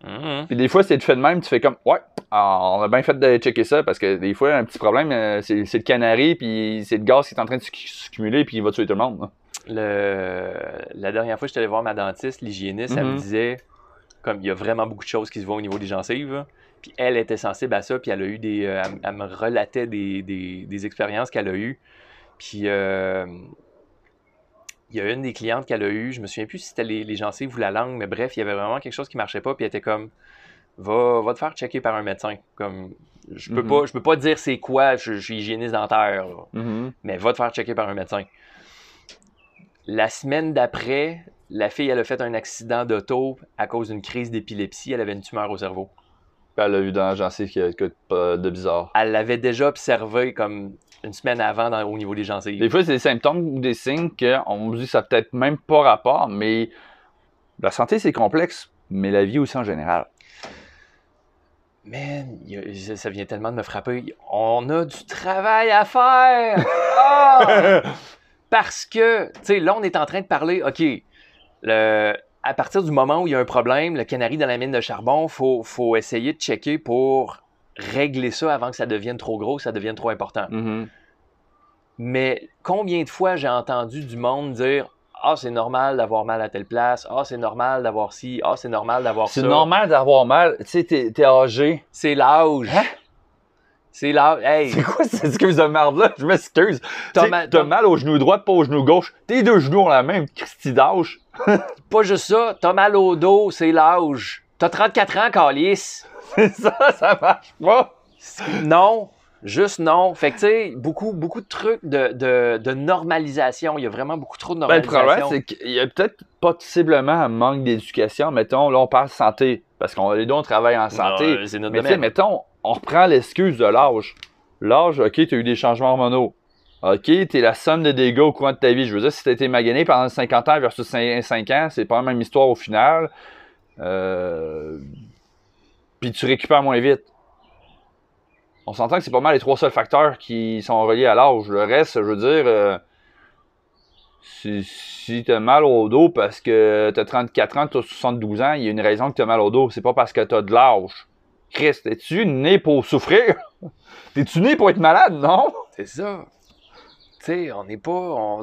Mm-hmm. Puis des fois, c'est fait de même, tu fais comme Ouais, on a bien fait de checker ça parce que des fois, un petit problème, euh, c'est le canari, puis c'est le gaz qui est en train de s'accumuler, puis il va tuer tout le monde. Le... La dernière fois, j'étais allé voir ma dentiste, l'hygiéniste, elle me mm-hmm. disait comme il y a vraiment beaucoup de choses qui se voient au niveau des gencives. Puis elle était sensible à ça, puis elle a eu des. Euh, elle, me relatait des, des, expériences qu'elle a eues. Puis euh, il y a une des clientes qu'elle a eues, je me souviens plus si c'était les, les, gencives ou la langue, mais bref, il y avait vraiment quelque chose qui marchait pas, puis elle était comme Va, va te faire checker par un médecin. Comme je peux mm-hmm. pas je peux pas dire c'est quoi, je, suis hygiéniste dentaire, mm-hmm. mais va te faire checker par un médecin. La semaine d'après, la fille, elle a fait un accident d'auto à cause d'une crise d'épilepsie. Elle avait une tumeur au cerveau. Elle a eu dans gencive qui pas de bizarre. Elle l'avait déjà observé comme une semaine avant au niveau des gencives. Des fois, c'est des symptômes ou des signes qu'on dit que ça peut-être même pas rapport, mais la santé, c'est complexe, mais la vie aussi en général. Man, ça vient tellement de me frapper. On a du travail à faire! Ah! Parce que, tu sais, là, on est en train de parler, OK, le, à partir du moment où il y a un problème, le canari dans la mine de charbon, il faut, faut, essayer de checker pour régler ça avant que ça devienne trop gros, que ça devienne trop important. Mm-hmm. Mais combien de fois j'ai entendu du monde dire Ah, c'est normal d'avoir mal à telle place, Ah, c'est normal d'avoir ci, Ah, c'est normal d'avoir ça. C'est normal d'avoir mal. Tu sais, t'es, âgé. C'est l'âge. Hein? C'est là. Hey. C'est quoi cette excuse de merde-là? Je m'excuse. T'as, mal au genou droit, pas au genou gauche. Tes deux genoux ont la même Christy d'âge. pas juste ça. T'as mal au dos, c'est l'âge. T'as 34 ans, Calice. C'est ça, ça marche pas. Non. Juste non. Fait que, tu sais, beaucoup, beaucoup de trucs de, de, normalisation. Il y a vraiment beaucoup trop de normalisation. Ben, le problème, c'est qu'il y a peut-être possiblement un manque d'éducation. Mettons, là, on parle santé. Parce qu'on les deux, on travaille en santé. Non, c'est notre Mais, mettons, on reprend l'excuse de l'âge. L'âge, OK, tu as eu des changements hormonaux. OK, tu es la somme de dégâts au courant de ta vie. Je veux dire, si tu as été magané pendant 50 ans versus 5, ans, c'est pas la même histoire au final. Euh... Puis tu récupères moins vite. On s'entend que c'est pas mal les trois seuls facteurs qui sont reliés à l'âge. Le reste, je veux dire, euh, si, si mal au dos parce que tu as 34 ans, tu as 72 ans, il y a une raison que tu mal au dos. C'est pas parce que tu as de l'âge. Christ, es-tu né pour souffrir? T'es-tu né pour être malade, non? C'est ça. Tu sais, on n'est pas.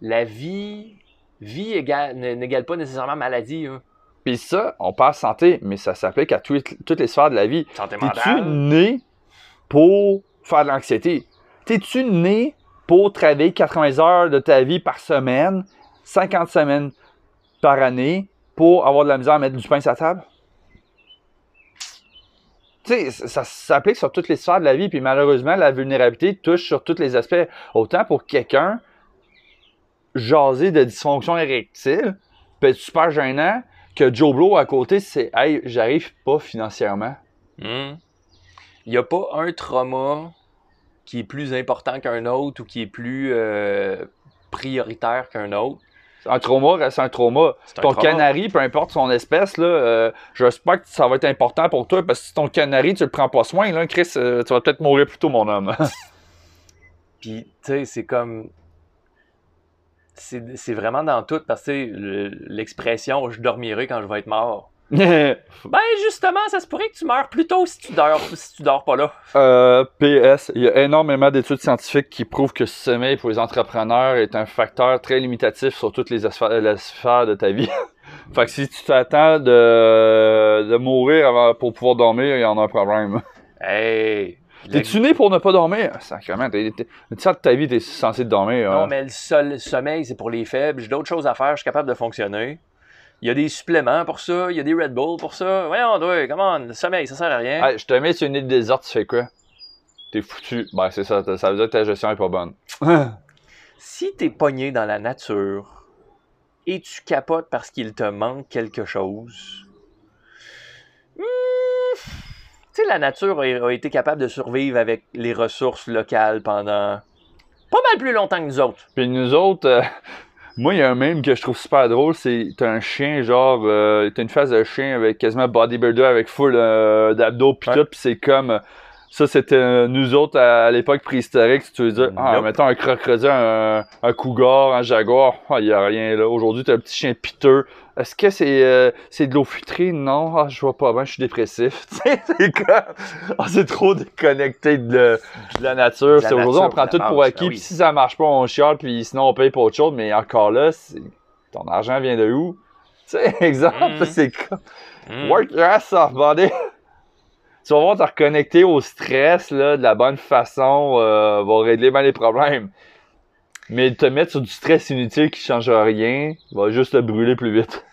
la vie, vie n'égale pas nécessairement maladie. Hein. Puis ça, on parle santé, mais ça s'applique à toutes les sphères de la vie. Santé T'es-tu né pour faire de l'anxiété? T'es-tu né pour travailler 80 heures de ta vie par semaine, 50 semaines par année, pour avoir de la misère à mettre du pain sur la table? tu sais, ça s'applique sur toutes les sphères de la vie, puis malheureusement, la vulnérabilité touche sur tous les aspects. Autant pour quelqu'un, jaser de dysfonction érectile peut être super gênant que Joe Blow à côté, c'est Hey, j'arrive pas financièrement. Hmm. Il n'y a pas un trauma qui est plus important qu'un autre ou qui est plus euh, prioritaire qu'un autre? Un trauma reste un trauma. ton canari, peu importe son espèce, là, euh, j'espère que ça va être important pour toi parce que si ton canari, tu le prends pas soin, là, Chris, euh, tu vas peut-être mourir plus tôt, mon homme. Puis, tu sais, c'est comme. C'est vraiment dans tout parce que l'expression je dormirai quand je vais être mort. ben justement, ça se pourrait que tu meurs plus tôt si tu dors, si tu dors pas là. Euh, PS, il y a énormément d'études scientifiques qui prouvent que le sommeil pour les entrepreneurs est un facteur très limitatif sur toutes les sphères, de ta vie. fait que si tu t'attends de, de mourir avant, pour pouvoir dormir, il y en a un problème. Hey! T'es-tu né pour ne pas dormir? Sacrément, t'es, de ta vie, t'es censé dormir. Non, mais le sommeil, c'est pour les faibles. J'ai d'autres choses à faire, je suis capable de fonctionner. Il y a des suppléments pour ça, il y a des Red Bull pour ça. Voyons, toi, comment, le sommeil, ça sert à rien. je te mets sur une île déserte, tu fais quoi? T'es foutu. Ben, c'est ça, ça veut dire que ta gestion est pas bonne. si t'es pogné dans la nature et tu capotes parce qu'il te manque quelque chose, sais, la nature a, été capable de survivre avec les ressources locales pendant pas mal plus longtemps que nous autres. Puis nous autres, euh, moi, il y a un mème que je trouve super drôle, c'est t'as un chien, genre, euh, t'as une face de chien avec quasiment bodybuilder avec full euh, d'abdos pis tout, pis c'est comme ça, c'était euh, nous autres à, l'époque préhistorique, si tu veux dire. Ah, mettons un crocodile, un, un cougar, un jaguar. Ah, il n'y a rien là. Aujourd'hui, t'as un petit chien piteux. Est-ce que c'est euh, c'est de l'eau filtrée? Non, ah, je vois pas bien, je suis dépressif. c'est comme. Ah, c'est trop déconnecté de, la nature. Aujourd'hui, on prend tout pour acquis, ben puis si ça marche pas, on chiale, puis sinon on paye pour autre chose. Mais encore là, ton argent vient de où? Tu sais, exemple, mm. c'est comme. Mm. Work your ass off, buddy tu vas voir te reconnecter au stress là, de la bonne façon, euh, va régler bien les problèmes. Mais te mettre sur du stress inutile qui ne change rien, va juste te brûler plus vite.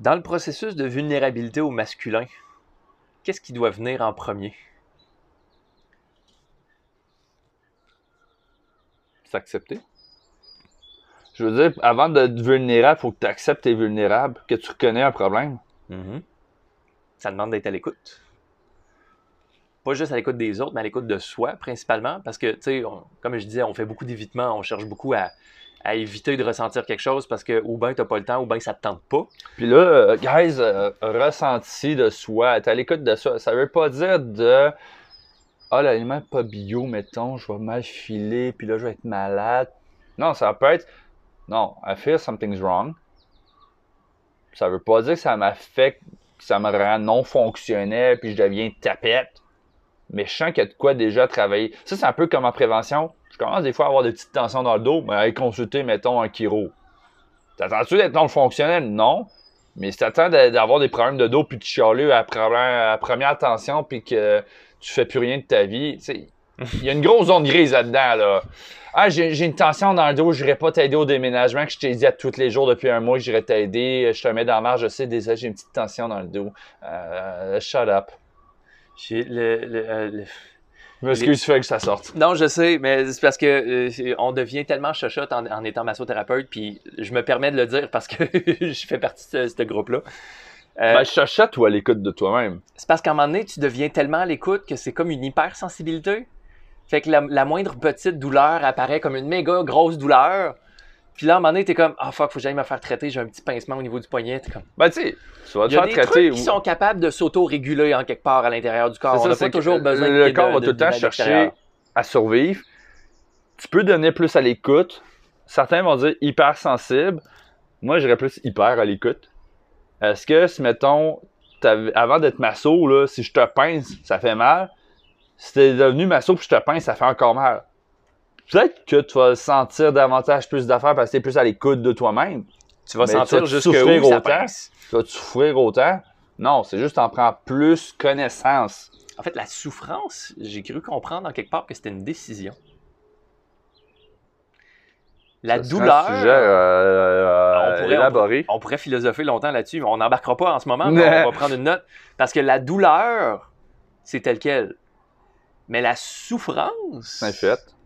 Dans le processus de vulnérabilité au masculin, qu'est-ce qui doit venir en premier? S'accepter. Je veux dire, avant d'être vulnérable, il faut que tu acceptes que tu es vulnérable, que tu reconnais un problème. Mm-hmm. Ça demande d'être à l'écoute pas juste à l'écoute des autres, mais à l'écoute de soi principalement. Parce que, tu sais, comme je disais, on fait beaucoup d'évitement, on cherche beaucoup à, éviter de ressentir quelque chose parce que ou bien t'as pas le temps ou bien ça te tente pas. Puis là, euh, guys, euh, ressenti de soi, être à l'écoute de soi, ça veut pas dire de ah l'aliment pas bio, mettons, je vais mal filer, puis là je vais être malade. Non, ça peut être non, I feel something's wrong. Ça veut pas dire que ça m'affecte, que ça me rend non fonctionnel, puis je deviens tapette mais je sens qu'il y a de quoi déjà travailler. Ça, c'est un peu comme en prévention. Je commence des fois à avoir des petites tensions dans le dos, mais aller consulter, mettons, un chiro. T'attends-tu d'être non fonctionnel? Non. Mais si t'attends d'avoir des problèmes de dos puis de chialer à, première tension puis que tu fais plus rien de ta vie, il y a une grosse zone grise là-dedans, là. Ah, j'ai une tension dans le dos, je pas t'aider au déménagement que je t'ai dit à tous les jours depuis un mois que j'irais t'aider. Je te mets dans la marge, je sais, déjà j'ai une petite tension dans le dos. Euh, shut up. J'ai le, le, euh, le M'excuse, que ça sorte. Non, je sais, mais c'est parce que euh, on devient tellement chochotte en, en, étant massothérapeute, puis je me permets de le dire parce que je fais partie de ce, groupe-là. Euh, ben, chochotte ou à l'écoute de toi-même? C'est parce qu'à un moment donné, tu deviens tellement à l'écoute que c'est comme une hypersensibilité. Fait que la, la, moindre petite douleur apparaît comme une méga grosse douleur. Puis là, à un moment donné, t'es comme, ah fuck, faut que j'aille me faire traiter, j'ai un petit pincement au niveau du poignet. T'es comme. Ben, tu sais, tu vas te faire traiter. Il y a des trucs qui sont capables de s'auto-réguler en quelque part à l'intérieur du corps. On n'a pas toujours besoin Le corps va tout le temps chercher à survivre. Tu peux donner plus à l'écoute. Certains vont dire hypersensible. Moi, j'irais plus hyper à l'écoute. Est-ce que, si mettons, avant d'être masso, là, si je te pince, ça fait mal. Si t'es devenu masso puis je te pince, ça fait encore mal peut-être que tu vas sentir davantage plus d'affaires parce que tu es plus à l'écoute de toi-même. Tu vas sentir jusqu'où ça passe? Tu vas souffrir autant. Non, c'est juste en prends plus connaissance. En fait, la souffrance, j'ai cru comprendre en quelque part que c'était une décision. La douleur. Un sujet, euh, on, pourrait, on, pourrait, philosopher longtemps là-dessus, mais on n'embarquera pas en ce moment. on va prendre une note. Parce que la douleur, c'est tel quel. Mais la souffrance. C'est fait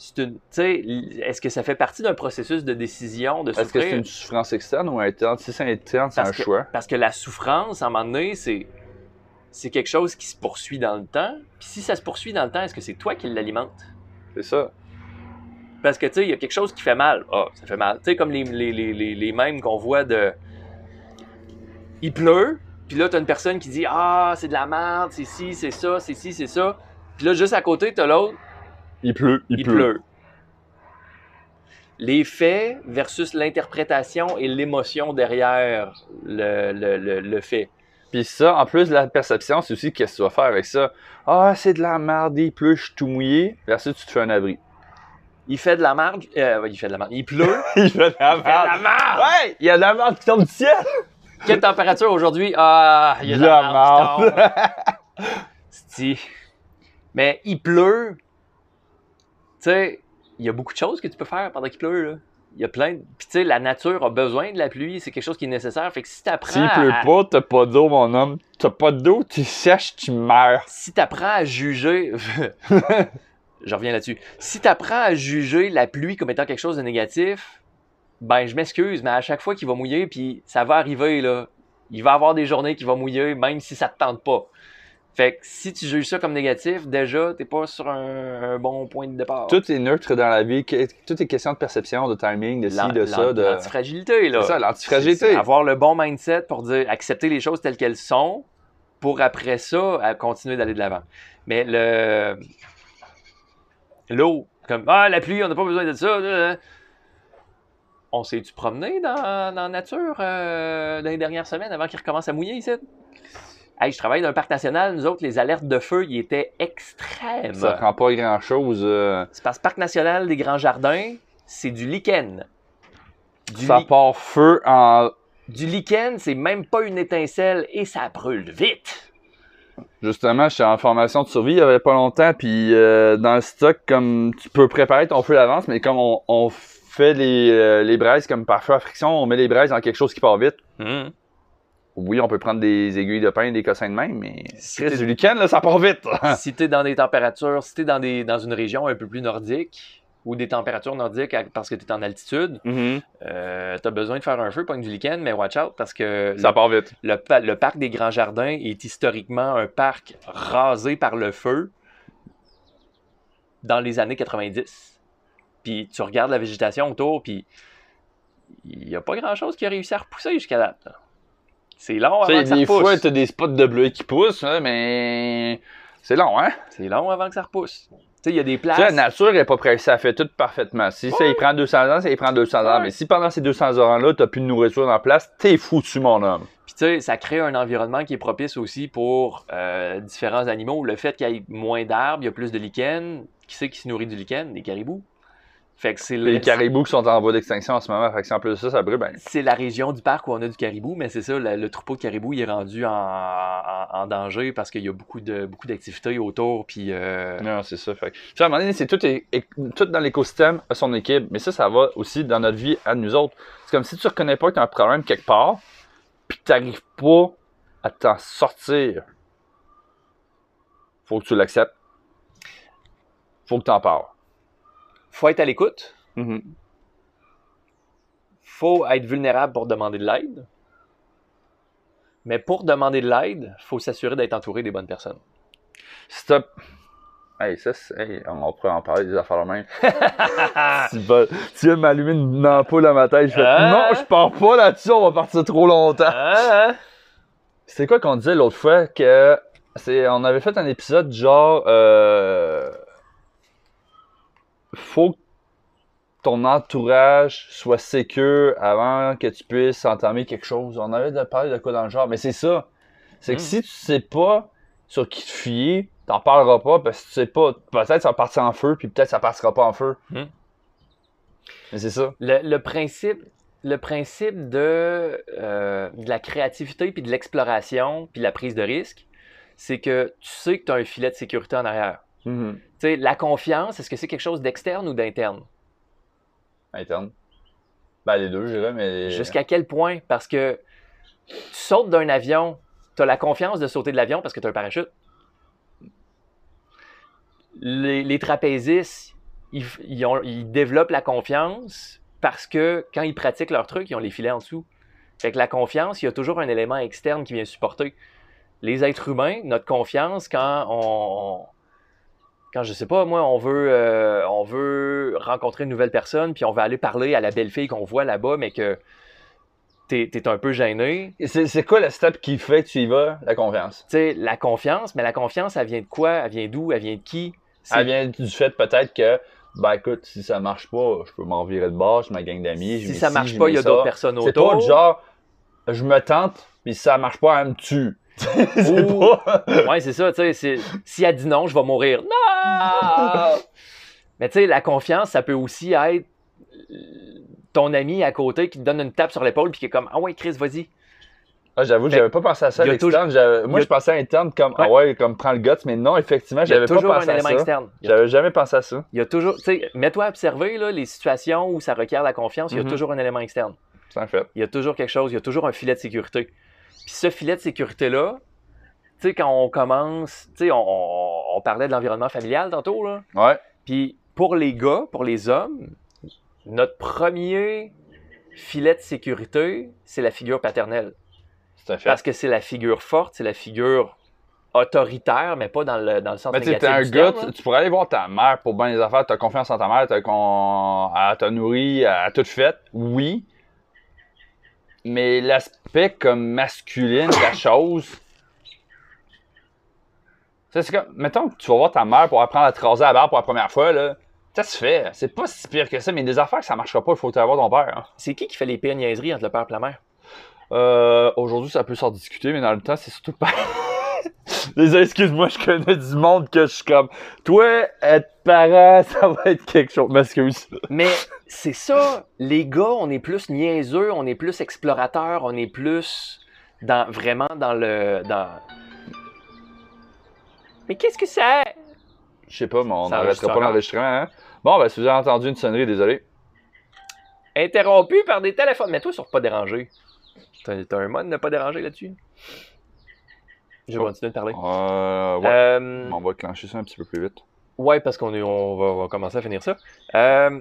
est-ce que ça fait partie d'un processus de décision de souffrir? Est-ce que c'est une souffrance externe ou interne? Si c'est interne, c'est un choix. Parce que la souffrance, à un moment donné, c'est, c'est quelque chose qui se poursuit dans le temps. Puis si ça se poursuit dans le temps, est-ce que c'est toi qui l'alimente? C'est ça. Parce que, tu sais, il y a quelque chose qui fait mal. Ah, ça fait mal. Tu sais, comme les, les, les, les mêmes qu'on voit de... Il pleut, puis là, t'as une personne qui dit « Ah, c'est de la merde, c'est ci, c'est ça, c'est ci, c'est ça. » Puis là, juste à côté, t'as l'autre il pleut, il, pleut. Les faits versus l'interprétation et l'émotion derrière le, fait. Puis ça, en plus de la perception, c'est aussi qu'est-ce que tu vas faire avec ça. Ah, c'est de la merde, il pleut, je suis tout mouillé. Versus, tu te fais un abri. Il fait de la merde. Euh, il fait de la merde. Il pleut. il fait de la merde. Il fait de la merde. Ouais, il y a de la merde qui tombe du ciel. Quelle température aujourd'hui? Ah, il y a de la, merde, tombe. Mais il pleut, sais, il y a beaucoup de choses que tu peux faire pendant qu'il pleut. Là. Il y a plein de... Puis tu sais, la nature a besoin de la pluie, c'est quelque chose qui est nécessaire. Fait que si t'apprends. S'il pleut pas, t'as pas d'eau, mon homme. T'as pas d'eau, tu sèches, tu meurs. Si t'apprends à juger. Je reviens là-dessus. Si t'apprends à juger la pluie comme étant quelque chose de négatif, ben je m'excuse, mais à chaque fois qu'il va mouiller, puis ça va arriver, là. Il va avoir des journées qui vont mouiller, même si ça te tente pas. Fait que si tu juges ça comme négatif, déjà, t'es pas sur un, bon point de départ. Tout est neutre dans la vie. Tout est question de perception, de timing, de ci, de ça. De... L'antifragilité, là. C'est ça, l'antifragilité. Avoir le bon mindset pour dire, accepter les choses telles qu'elles sont, pour après ça, continuer d'aller de l'avant. Mais le. L'eau, comme, ah, la pluie, on n'a pas besoin de ça. On s'est-tu promené dans, dans la nature euh, dans les dernières semaines avant qu'il recommence à mouiller ici? Hey, je travaille dans un parc national, nous autres, les alertes de feu, ils étaient extrêmes. Ça prend pas grand-chose. Euh. C'est parce que Parc national des Grands Jardins, c'est du lichen. ça part feu en... Du lichen, c'est même pas une étincelle et ça brûle vite. Justement, je suis en formation de survie il y avait pas longtemps, puis euh, dans le stock, comme tu peux préparer ton feu d'avance, mais comme on, fait les, euh, les braises comme par feu à friction, on met les braises dans quelque chose qui part vite. Hum oui, on peut prendre des aiguilles de pain, des cossins de même, mais si du lichen, là, ça part vite. si tu es dans des températures, si tu es dans, des, dans une région un peu plus nordique ou des températures nordiques parce que tu es en altitude, euh, tu as besoin de faire un feu, pas du lichen, mais watch out parce que ça part vite. Le, le parc des Grands Jardins est historiquement un parc rasé par le feu dans les années 90. Puis tu regardes la végétation autour, puis il n'y a pas grand-chose qui a réussi à repousser jusqu'à là. C'est long avant que ça repousse. Des fois, t'as des spots de bleu qui poussent, hein, mais c'est long, hein? C'est long avant que ça repousse. Tu sais, il y a des places. la nature n'est pas prête, ça fait tout parfaitement. Si ça, il prend 200 ans, ça, il prend 200 ans. Mais si pendant ces 200 ans-là, t'as plus de nourriture en place, t'es foutu, mon homme. Puis tu sais, ça crée un environnement qui est propice aussi pour euh, différents animaux. Le fait qu'il y ait moins d'arbres, il y a plus de lichen. Qui c'est qui se nourrit du lichen? Des caribous. Fait que c'est Les caribous qui sont en voie d'extinction en ce moment. Fait que si en plus de ça, ça brûle, ben... C'est la région du parc où on a du caribou, mais c'est ça, le, troupeau de caribou il est rendu en, danger parce qu'il y a beaucoup de beaucoup d'activités autour. Puis, euh, Non, c'est ça. Fait que... à un moment donné, c'est tout, tout dans l'écosystème à son équipe. Mais ça, ça va aussi dans notre vie à nous autres. C'est comme si tu reconnais pas que tu as un problème quelque part, puis tu n'arrives pas à t'en sortir. Faut que tu l'acceptes. Faut que tu en parles faut être à l'écoute. Mm-hmm. faut être vulnérable pour demander de l'aide. Mais pour demander de l'aide, faut s'assurer d'être entouré des bonnes personnes. Stop. Hey, ça, hey, on pourrait en parler des affaires même. tu, tu viens m'allumer une ampoule à ma tête. Je fais, hein? non, je pars pas là-dessus, on va partir trop longtemps. Hein? C'est quoi qu'on disait l'autre fois que c'est, on avait fait un épisode genre euh, faut que ton entourage soit sécure avant que tu puisses entamer quelque chose. On avait de parler de quoi dans le genre, mais c'est ça. C'est que hmm. si tu sais pas sur qui te fier, t'en parleras pas parce que tu sais pas. Peut-être ça va partir en feu, puis peut-être ça passera pas en feu. Hmm. Mais c'est ça. Le, principe, le principe de, euh, de la créativité, puis de l'exploration, puis de la prise de risque, c'est que tu sais que tu as un filet de sécurité en arrière. Mm-hmm. La confiance, est-ce que c'est quelque chose d'externe ou d'interne? Interne. Ben, les deux, je dirais, mais. Jusqu'à quel point? Parce que tu sautes d'un avion, tu as la confiance de sauter de l'avion parce que tu as un parachute. Les, trapézistes, ils, développent la confiance parce que quand ils pratiquent leur truc, ils ont les filets en dessous. Fait que la confiance, il y a toujours un élément externe qui vient supporter. Les êtres humains, notre confiance, quand on, quand je sais pas, moi, on veut, euh, on veut rencontrer une nouvelle personne, puis on va aller parler à la belle fille qu'on voit là-bas, mais que t'es es un peu gêné. C'est quoi le step qui fait que tu y vas, la confiance? Tu sais, la confiance, mais la confiance, elle vient de quoi? Elle vient d'où? Elle vient de qui? Elle vient du fait peut-être que, ben écoute, si ça marche pas, je peux m'en virer de bord, je ma gang d'amis. Si ça marche pas, il y a d'autres personnes autour. C'est pas genre, je me tente, puis si ça marche pas, elle me tue. ouais, c'est ça, tu sais, si elle dit non, je vais mourir. Non! Mais tu sais, la confiance, ça peut aussi être ton ami à côté qui te donne une tape sur l'épaule puis qui est comme Ah ouais, Chris, vas-y. Ah, j'avoue, j'avais pas pensé à ça à l'externe. Moi, je pensais à interne comme Ah ouais, comme prends le guts, mais non, effectivement, j'avais pas pensé à ça. Externe. J'avais jamais pensé à ça. Il y a toujours, tu sais, mets-toi à observer là, les situations où ça requiert la confiance, il y a mm-hmm. toujours un élément externe. C'est fait. Il y a toujours quelque chose, il y a toujours un filet de sécurité. Puis ce filet de sécurité-là, tu sais, quand on commence, tu sais, on, parlait de l'environnement familial tantôt, là. Ouais. Puis pour les gars, pour les hommes, notre premier filet de sécurité, c'est la figure paternelle. Tout à fait. Parce que c'est la figure forte, c'est la figure autoritaire, mais pas dans le, dans le sens Mais tu négatif. t'es un du gars, terme, tu, tu pourrais aller voir ta mère pour bien les affaires, t'as confiance en ta mère, t'as con... elle t'a nourri, elle tout fait, oui. Mais l'aspect comme masculine de la chose. C'est comme, mettons que tu vas voir ta mère pour apprendre à te raser la barbe pour la première fois, là. Ça se fait. C'est pas si pire que ça, mais des affaires que ça marchera pas, il faut avoir ton père. hein. C'est qui qui fait les pires niaiseries entre le père et la mère? Euh, aujourd'hui, ça peut s'en discuter, mais dans le temps, c'est surtout pas. Désolé, excuse-moi, je connais du monde que je suis comme. Toi, être parent, ça va être quelque chose. M'excuse. Mais c'est ça, les gars, on est plus niaiseux, on est plus explorateurs, on est plus dans vraiment dans le dans. Mais qu'est-ce que c'est Je sais pas, mais on n'arrêtera pas l'enregistrement, hein. Bon, ben, si vous avez entendu une sonnerie, désolé. Interrompu par des téléphones. Mais toi sur pas déranger. T'as un mode ne pas déranger là-dessus? Je vais Oh. continuer de parler. Euh, ouais. Euh, On va clencher ça un petit peu plus vite. Ouais, parce qu'on on va, on va commencer à finir ça. Euh,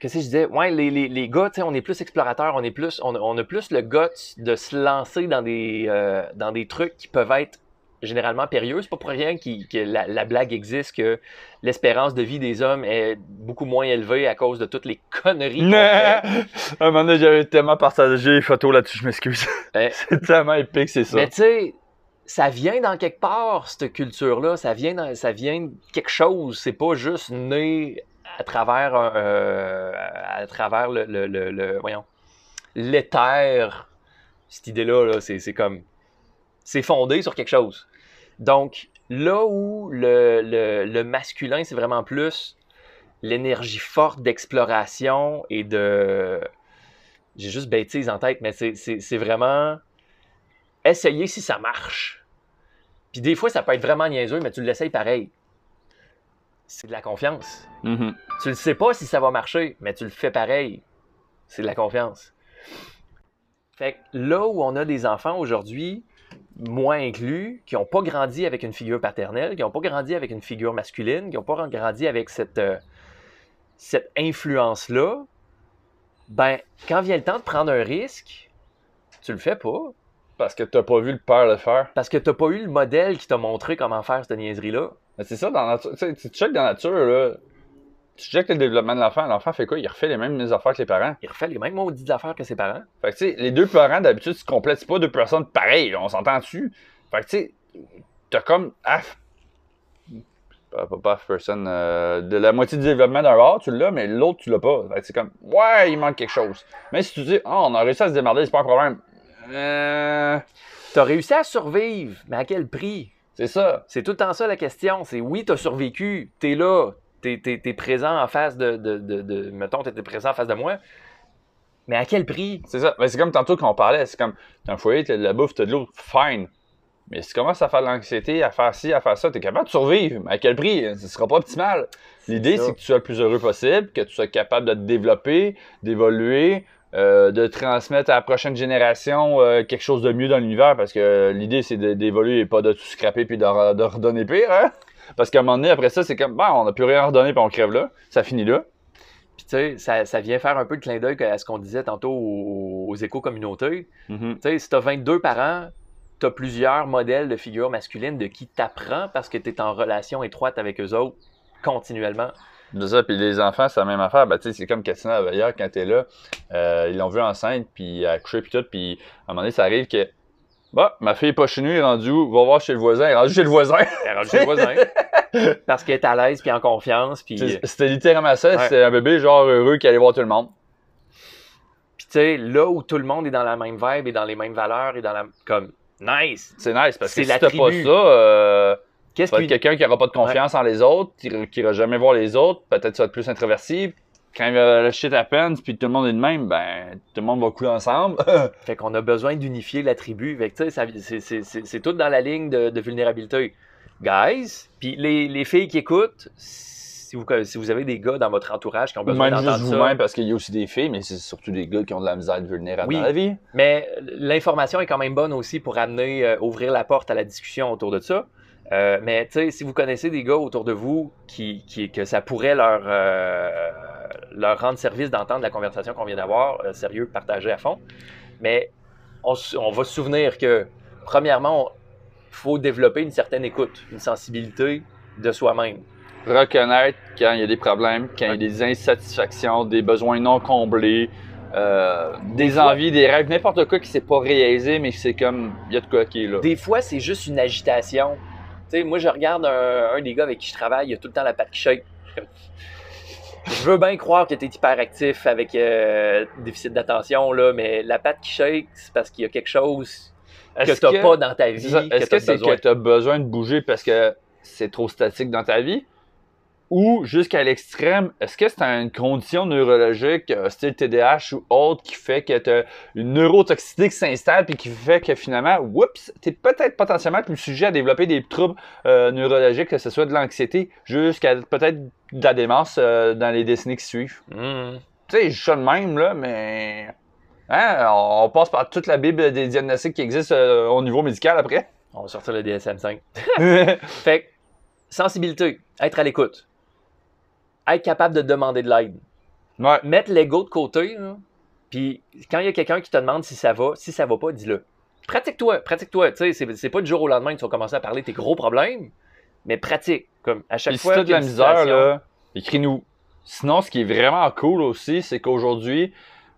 Qu'est-ce que je disais? Ouais, les, les, les gars, on est plus explorateurs, on est plus, on, on a plus le guts de se lancer dans des, euh, dans des trucs qui peuvent être généralement périlleux. C'est pas pour rien qui- que la, la blague existe, que l'espérance de vie des hommes est beaucoup moins élevée à cause de toutes les conneries à un moment donné, j'avais tellement partagé les photos là-dessus, je m'excuse. Eh. c'est tellement épique, c'est ça. Mais tu sais, ça vient dans quelque part, cette culture-là. Ça vient, dans- ça vient de quelque chose. C'est pas juste né à travers, euh, à travers le, le, le- voyons, l'éther. Cette idée-là, là, c'est, comme, c'est fondé sur quelque chose. Donc, là où le, le, le masculin, c'est vraiment plus l'énergie forte d'exploration et de... J'ai juste bêtise en tête, mais c'est vraiment essayer si ça marche. Puis des fois, ça peut être vraiment niaiseux, mais tu l'essayes pareil. C'est de la confiance. Mhm. Tu le sais pas si ça va marcher, mais tu le fais pareil. C'est de la confiance. Fait que là où on a des enfants aujourd'hui, moi inclus, qui n'ont pas grandi avec une figure paternelle, qui n'ont pas grandi avec une figure masculine, qui n'ont pas grandi avec cette, euh, cette influence-là, ben, quand vient le temps de prendre un risque, tu le fais pas. Parce que t'as pas vu le père le faire. Parce que t'as pas eu le modèle qui t'a montré comment faire cette niaiserie-là. Mais c'est ça, dans la nature. Tu checkes dans la nature, là. Tu checkes le développement de l'enfant. L'enfant fait quoi? Il refait les mêmes affaires que les parents. Il refait les mêmes maudites affaires que ses parents. Fait que, tu sais, les deux parents, d'habitude, se complètent. C'est pas deux personnes pareilles, là, on s'entend dessus. Fait que, tu sais, t'as comme half. Pas, pas, pas half person. euh, de la moitié du développement d'un bord, tu l'as, mais l'autre, tu l'as pas. Fait que c'est comme, ouais, il manque quelque chose. Mais si tu dis, ah, on a réussi à se démarrer, c'est pas un problème. Euh. T'as réussi à survivre, mais à quel prix? C'est ça. C'est tout le temps ça la question. C'est oui, t'as survécu, t'es là, t'es, t'es présent en face de, de, de, de- Mettons, t'étais présent en face de moi. Mais à quel prix? C'est ça. Mais c'est comme tantôt qu'on parlait, c'est comme, t'as un foyer, t'as de la bouffe, t'as de l'eau, fine. Mais si tu commences à faire de l'anxiété, à faire ci, à faire ça, t'es capable de survivre. Mais à quel prix? Ce sera pas optimal. L'idée, c'est que tu sois le plus heureux possible, que tu sois capable de te développer, d'évoluer, euh, de transmettre à la prochaine génération euh, quelque chose de mieux dans l'univers, parce que l'idée, c'est d'évoluer et pas de tout scraper puis de, re- de redonner pire, hein? Parce qu'à un moment donné, après ça, c'est comme, bah, on n'a plus rien redonné puis on crève là. Ça finit là. Puis tu sais, ça, ça vient faire un peu de clin d'œil à ce qu'on disait tantôt aux, aux éco-communautés. Mhm. Tu sais, si t'as 22 parents, t'as plusieurs modèles de figures masculines de qui t'apprends parce que t'es en relation étroite avec eux autres continuellement. De ça, puis les enfants, c'est la même affaire. Ben, tu sais, c'est comme Katina Veilleur, quand t'es là, euh, ils l'ont vu enceinte, puis accoucher, puis tout, puis à un moment donné, ça arrive que, bah, ma fille est pas chez nous, elle est rendue où? Va voir chez le voisin, elle est rendue chez le voisin. Elle est rendue chez le voisin. parce qu'elle est à l'aise puis en confiance. Puis C'était littéralement ça, Ouais. c'était un bébé genre heureux qui allait voir tout le monde. Puis tu sais, là où tout le monde est dans la même vibe et dans les mêmes valeurs et dans la. Comme, nice! C'est nice, parce que C'est si la t'as pas ça, euh, Qu'est-ce vas qui. être quelqu'un qui aura pas de confiance en les autres, qui, qui ira jamais voir les autres, peut-être tu vas être plus introverti. Quand il va le shit happens, puis tout le monde est de même, ben, tout le monde va couler ensemble. Fait qu'on a besoin d'unifier la tribu. Fait que ça- c'est- c'est- c'est c'est tout dans la ligne de, de vulnérabilité. Guys, puis les, les filles qui écoutent, si vous, si vous avez des gars dans votre entourage qui ont besoin Même juste d'entendre ça, vous-même, parce qu'il y a aussi des filles, mais c'est surtout des gars qui ont de la misère de vulnérable Oui. dans la vie. Mais l'information est quand même bonne aussi pour amener, euh, ouvrir la porte à la discussion autour de ça. Euh, mais tu sais, si vous connaissez des gars autour de vous qui, qui- que ça pourrait leur, euh, leur rendre service d'entendre la conversation qu'on vient d'avoir, euh, sérieux, partagez à fond. Mais on va se souvenir que premièrement, il faut développer une certaine écoute, une sensibilité de soi-même. Reconnaître quand il y a des problèmes, quand il y a des insatisfactions, des besoins non comblés, euh, des envies, des rêves, n'importe quoi qui s'est pas réalisé, mais c'est comme, il y a de quoi qui est là. Des fois, c'est juste une agitation. Sais, moi, je regarde un, des gars avec qui je travaille, il a tout le temps la patte qui shake. Je veux bien croire que tu es hyperactif avec euh, déficit d'attention, là, mais la patte qui shake, c'est parce qu'il y a quelque chose que tu n'as pas dans ta vie. Est-ce que c'est que tu as besoin de bouger parce que c'est trop statique dans ta vie? Ou jusqu'à l'extrême, est-ce que c'est une condition neurologique, euh, style TDAH ou autre, qui fait que tu as une neurotoxicité qui s'installe puis qui fait que finalement, oups, tu es peut-être potentiellement plus sujet à développer des troubles euh, neurologiques, que ce soit de l'anxiété jusqu'à peut-être de la démence euh, dans les décennies qui suivent. Hmm. Tu sais, je suis le même, là, mais. Hein, on passe par toute la Bible des diagnostics qui existent au niveau médical après. On va sortir le DSM-5. fait sensibilité, être à l'écoute être capable de demander de l'aide. Mettre l'ego de côté, puis quand il y a quelqu'un qui te demande si ça va, si ça va pas, dis-le. Pratique-toi, pratique-toi. Tu sais, c'est pas du jour au lendemain que tu vas commencer à parler de tes gros problèmes, mais pratique. Comme à chaque fois. Si tu de la misère, écris-nous. Sinon, ce qui est vraiment cool aussi, c'est qu'aujourd'hui,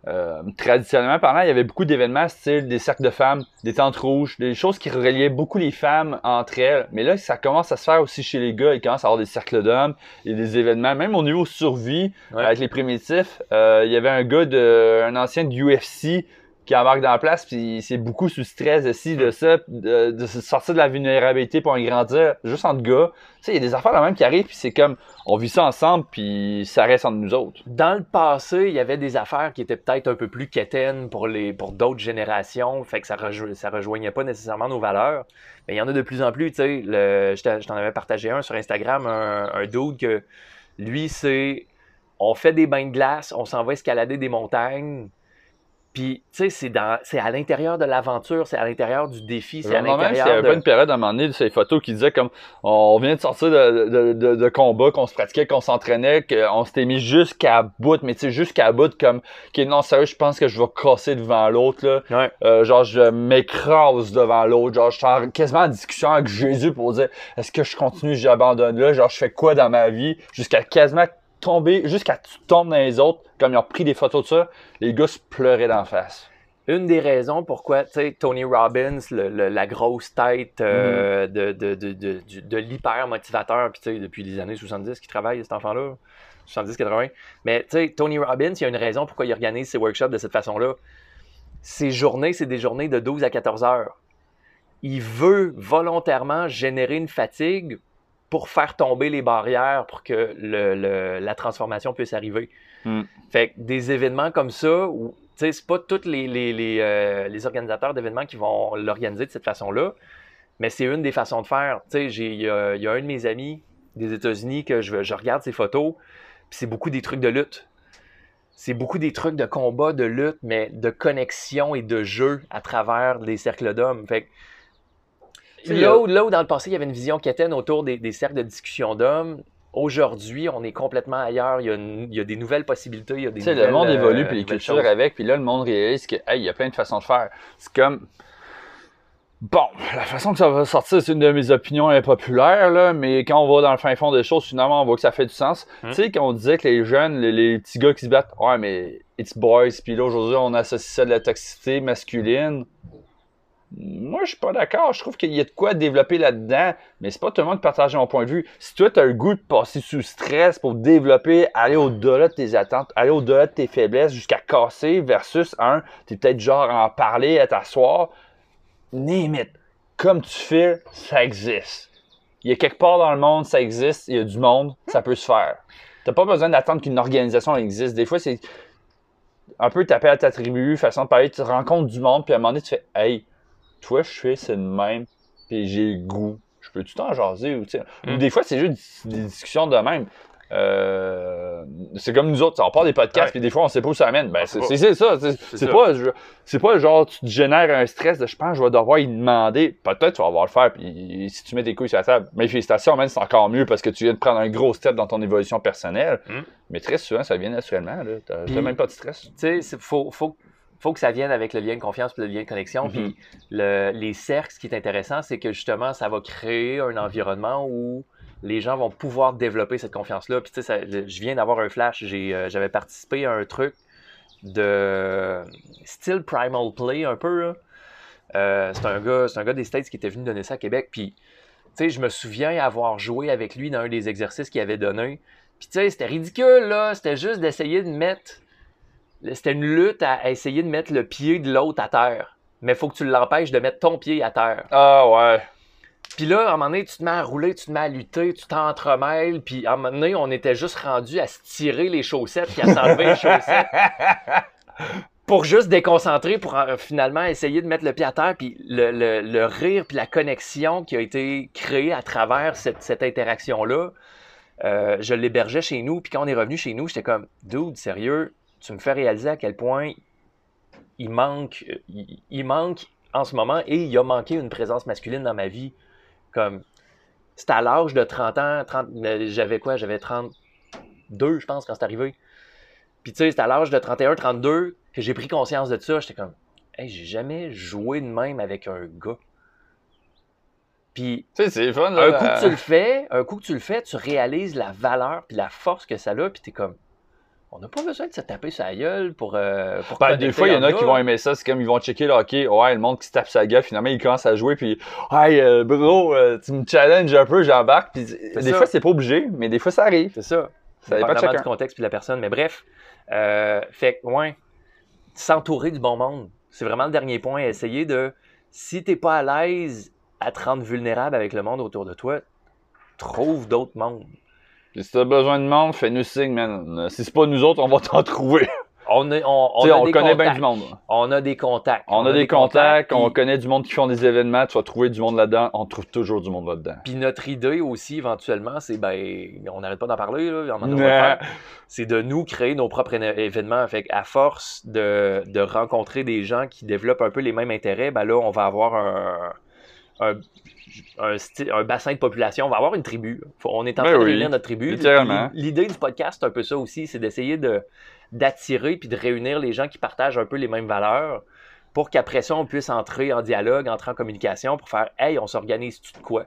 euh, traditionnellement parlant, il y avait beaucoup d'événements style des cercles de femmes, des tentes rouges, des choses qui reliaient beaucoup les femmes entre elles. Mais là, ça commence à se faire aussi chez les gars. Ils commencent à avoir des cercles d'hommes et des événements, même au niveau survie, avec les primitifs. Euh, il y avait un gars, de, un ancien de UFC qui embarque dans la place, puis c'est beaucoup sous stress aussi de ça, de, sortir de la vulnérabilité pour en grandir, juste entre gars. Tu sais, il y a des affaires là même qui arrivent, puis c'est comme, on vit ça ensemble, puis ça reste entre nous autres. Dans le passé, il y avait des affaires qui étaient peut-être un peu plus quétaines pour pour d'autres générations, fait que ça, ça rejoignait pas nécessairement nos valeurs. Mais il y en a de plus en plus, tu sais, je t'en avais partagé un sur Instagram, un, un dude que, lui, c'est, on fait des bains de glace, on s'en va escalader des montagnes, puis, tu sais, c'est, dans, c'est à l'intérieur de l'aventure, c'est à l'intérieur du défi, c'est à l'intérieur Il y avait une période à un moment donné de ces photos qui disait comme on vient de sortir de, de, de, combat, qu'on se pratiquait, qu'on s'entraînait, qu'on s'était mis jusqu'à bout, mais tu sais, jusqu'à bout, comme, qui non, sérieux, je pense que je vais casser devant l'autre, là. Ouais. Euh, genre, je m'écrase devant l'autre. Genre, je suis quasiment en discussion avec Jésus pour dire est-ce que je continue, j'abandonne là, genre, je fais quoi dans ma vie, jusqu'à quasiment tomber, jusqu'à tu tombes dans les autres, comme ils ont pris des photos de ça, les gars se pleuraient d'en face. Une des raisons pourquoi, tu sais, Tony Robbins, la grosse tête euh, mm. de, de, de, de l'hyper motivateur, puis tu sais, depuis les années 70 qu'il travaille, cet enfant-là, 70-80. Mais tu sais, Tony Robbins, il y a une raison pourquoi il organise ses workshops de cette façon-là. Ses journées, c'est des journées de 12 à 14 heures. Il veut volontairement générer une fatigue pour faire tomber les barrières pour que le, la transformation puisse arriver. Hmm. Fait que des événements comme ça, où, c'est pas tous les, les, les, euh, les organisateurs d'événements qui vont l'organiser de cette façon-là, mais c'est une des façons de faire. Il y a, y a un de mes amis des États-Unis que je, je regarde ses photos, puis c'est beaucoup des trucs de lutte. C'est beaucoup des trucs de combat, de lutte, mais de connexion et de jeu à travers les cercles d'hommes. Fait que Là où, dans le passé, il y avait une vision quétaine autour des, cercles de discussion d'hommes, aujourd'hui, on est complètement ailleurs. Il y a, des nouvelles possibilités. Il y a des le monde évolue, euh, puis les cultures avec, puis là, le monde réalise qu'il y a plein de façons de faire. C'est comme. Bon, la façon que ça va sortir, c'est une de mes opinions impopulaires, là, mais quand on va dans le fin fond des choses, finalement, on voit que ça fait du sens. Hum. Tu sais, quand on disait que les jeunes, les, petits gars qui se battent, ouais, mais it's boys, puis là, aujourd'hui, on associe ça de la toxicité masculine. Moi, je suis pas d'accord. Je trouve qu'il y a de quoi développer là-dedans, mais c'est pas tout le monde qui partage mon point de vue. Si toi, tu as le goût de passer sous stress pour développer, aller au-delà de tes attentes, aller au-delà de tes faiblesses jusqu'à casser versus un, tu es peut-être genre à en parler, à t'asseoir, name Comme tu fais, ça existe. Il y a quelque part dans le monde, ça existe, il y a du monde, ça peut se faire. T'as pas besoin d'attendre qu'une organisation existe. Des fois, c'est un peu taper à ta tribu, façon de parler, tu rencontres du monde, puis à un moment donné, tu fais Hey, toi, je fais, c'est le même, puis j'ai le goût. Je peux tout le temps jaser. Ou, mm. des fois, c'est juste des discussions de même. Euh, c'est comme nous autres, on part des podcasts, puis des fois, on sait pas où ça amène. Ben, c'est ça. C'est pas, c'est pas genre, tu te génères un stress de je pense, je vais devoir y demander. Peut-être tu vas avoir le faire, puis si tu mets tes couilles sur la table, mes félicitations, c'est encore mieux parce que tu viens de prendre un gros step dans ton évolution personnelle. Mm. Mais très souvent, ça vient naturellement. Tu n'as même pas de stress. Tu sais, faut, faut faut que ça vienne avec le lien de confiance et le lien de connexion. Puis Mhm. le- les cercles, ce qui est intéressant, c'est que justement, ça va créer un environnement où les gens vont pouvoir développer cette confiance-là. Puis tu sais, je viens d'avoir un flash. Euh, j'avais participé à un truc de style Primal Play un peu. Euh, c'est un gars, c'est un gars des States qui était venu donner ça à Québec. Puis, tu sais, je me souviens avoir joué avec lui dans un des exercices qu'il avait donné. Puis, tu sais, c'était ridicule, là. C'était juste d'essayer de mettre. C'était une lutte à, essayer de mettre le pied de l'autre à terre. Mais faut que tu l'empêches de mettre ton pied à terre. Ah ouais. Puis là, à un moment donné, tu te mets à rouler, tu te mets à lutter, tu t'entremêles. Puis à un moment donné, on était juste rendu à se tirer les chaussettes puis à s'enlever les chaussettes pour juste déconcentrer, pour euh, finalement essayer de mettre le pied à terre. Puis le, le- le rire puis la connexion qui a été créée à travers cette, cette interaction-là, euh, je l'hébergeais chez nous. Puis quand on est revenu chez nous, j'étais comme, dude, sérieux, tu me fais réaliser à quel point il manque, il, il manque en ce moment et il a manqué une présence masculine dans ma vie. Comme, c'était à l'âge de 30 ans, 30, euh, j'avais quoi? J'avais 32, je pense, quand c'est arrivé. Puis tu sais, c'était à l'âge de 31, 32 que j'ai pris conscience de ça. J'étais comme, hey, j'ai jamais joué de même avec un gars. Puis Tu sais, c'est fun, là. un coup que tu le fais, un coup que tu le fais, tu réalises la valeur puis la force que ça a, puis t'es comme, on n'a pas besoin de se taper sa gueule pour. euh, pour Ben, des fois, il y en a qui vont aimer ça. C'est comme ils vont checker le hockey. Ouais, le monde qui se tape sa gueule. Finalement, il commence à jouer. Puis, hey, euh, bro, euh, tu me challenges un peu, j'embarque. Puis, des ça. fois, c'est pas obligé, mais des fois, ça arrive. C'est ça. Ça dépend de chacun. du contexte puis de la personne. Mais bref, euh, fait que, ouais, s'entourer du bon monde. C'est vraiment le dernier point. Essayer de, si t'es pas à l'aise à te rendre vulnérable avec le monde autour de toi, trouve d'autres mondes. Puis, si t'as besoin de monde, fais-nous signe, man. Si c'est pas nous autres, on va t'en trouver. On, est- on, on Tu sais, a on des connaît bien du monde. On a des contacts. On, a, des contacts, on puis- connaît du monde qui font des événements. Tu vas trouver du monde là-dedans. On trouve toujours du monde là-dedans. Puis notre idée aussi, éventuellement, c'est, ben, on n'arrête pas d'en parler, là, faire. c'est de nous créer nos propres événements. Fait à force de, de rencontrer des gens qui développent un peu les mêmes intérêts, ben là, on va avoir un, un, un sty- un bassin de population, on va avoir une tribu. On est en Ben train de réunir notre tribu. L'idée du podcast, c'est un peu ça aussi, c'est d'essayer de d'attirer puis de réunir les gens qui partagent un peu les mêmes valeurs pour qu'après ça, on puisse entrer en dialogue, entrer en communication pour faire Hey, on s'organise-tu de quoi?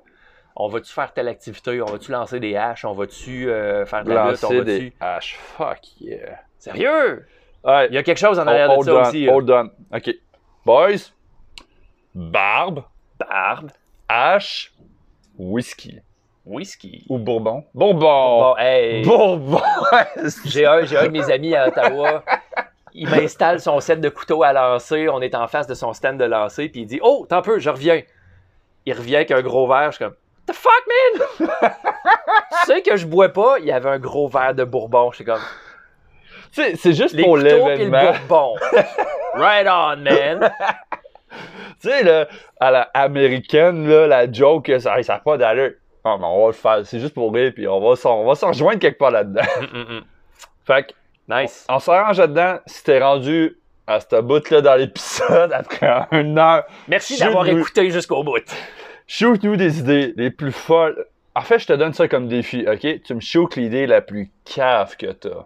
On va-tu faire telle activité? On va-tu lancer des haches? On va-tu euh, faire de la lutte? On Lancer va-tu... des haches. Fuck yeah. Sérieux? Ouais. Il y a quelque chose en arrière de ça on, aussi. là. hold on. OK. Boys, barbe, Barbe, hache, whisky. whisky. Ou bourbon. Bourbon. Bon, hey, Bourbon. j'ai un, j'ai un de mes amis à Ottawa. Il m'installe son set de couteaux à lancer. On est en face de son stand de lancer. Puis il dit Oh, t'en peu, je reviens. Il revient avec un gros verre. Je suis comme The fuck, man? tu sais que je bois pas. Il y avait un gros verre de bourbon. Je suis comme sais, c'est juste Les pour couteaux le bourbon. right on, man. Tu sais, là, à la américaine, là, la joke, ça n'a pas d'allure. Ah, mais on va le faire. C'est juste pour rire, puis on va s'en on va s'en rejoindre quelque part là-dedans. Mm, mm, mm. fait que, nice. on s'arrange là-dedans. Si t'es rendu à cette bout-là dans l'épisode, après une heure, Merci d'avoir écouté jusqu'au bout. shoot-nous des idées les plus folles. En fait, je te donne ça comme défi, OK? Tu me shoots l'idée la plus cave que t'as.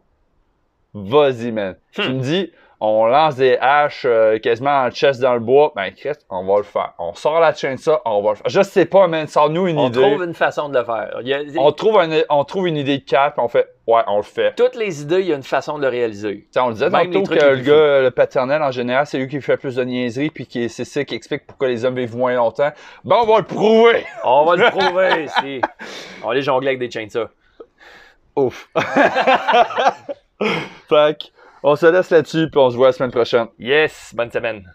Vas-y, man. Tu Hmm. me dis, on lance des haches euh, quasiment en chest dans le bois. Ben, Chris, on va le faire. On sort la chaîne ça, on va le faire. Je sais pas, man. Sors-nous une On idée. trouve une façon de le faire. Il y a- On, trouve un- on trouve une idée de cap, on fait, ouais, on le fait. Toutes les idées, il y a une façon de le réaliser. Tu sais, on le disait les tantôt que les le gars, le paternel, en général, c'est lui qui fait plus de niaiseries, puis qui, c'est ça qui explique pourquoi les hommes vivent moins longtemps. Ben, on va le prouver! On va le prouver ici. On va aller jongler avec des chainsaws. Ouf! fait on se laisse là-dessus, puis on se voit la semaine prochaine. Yes, bonne semaine.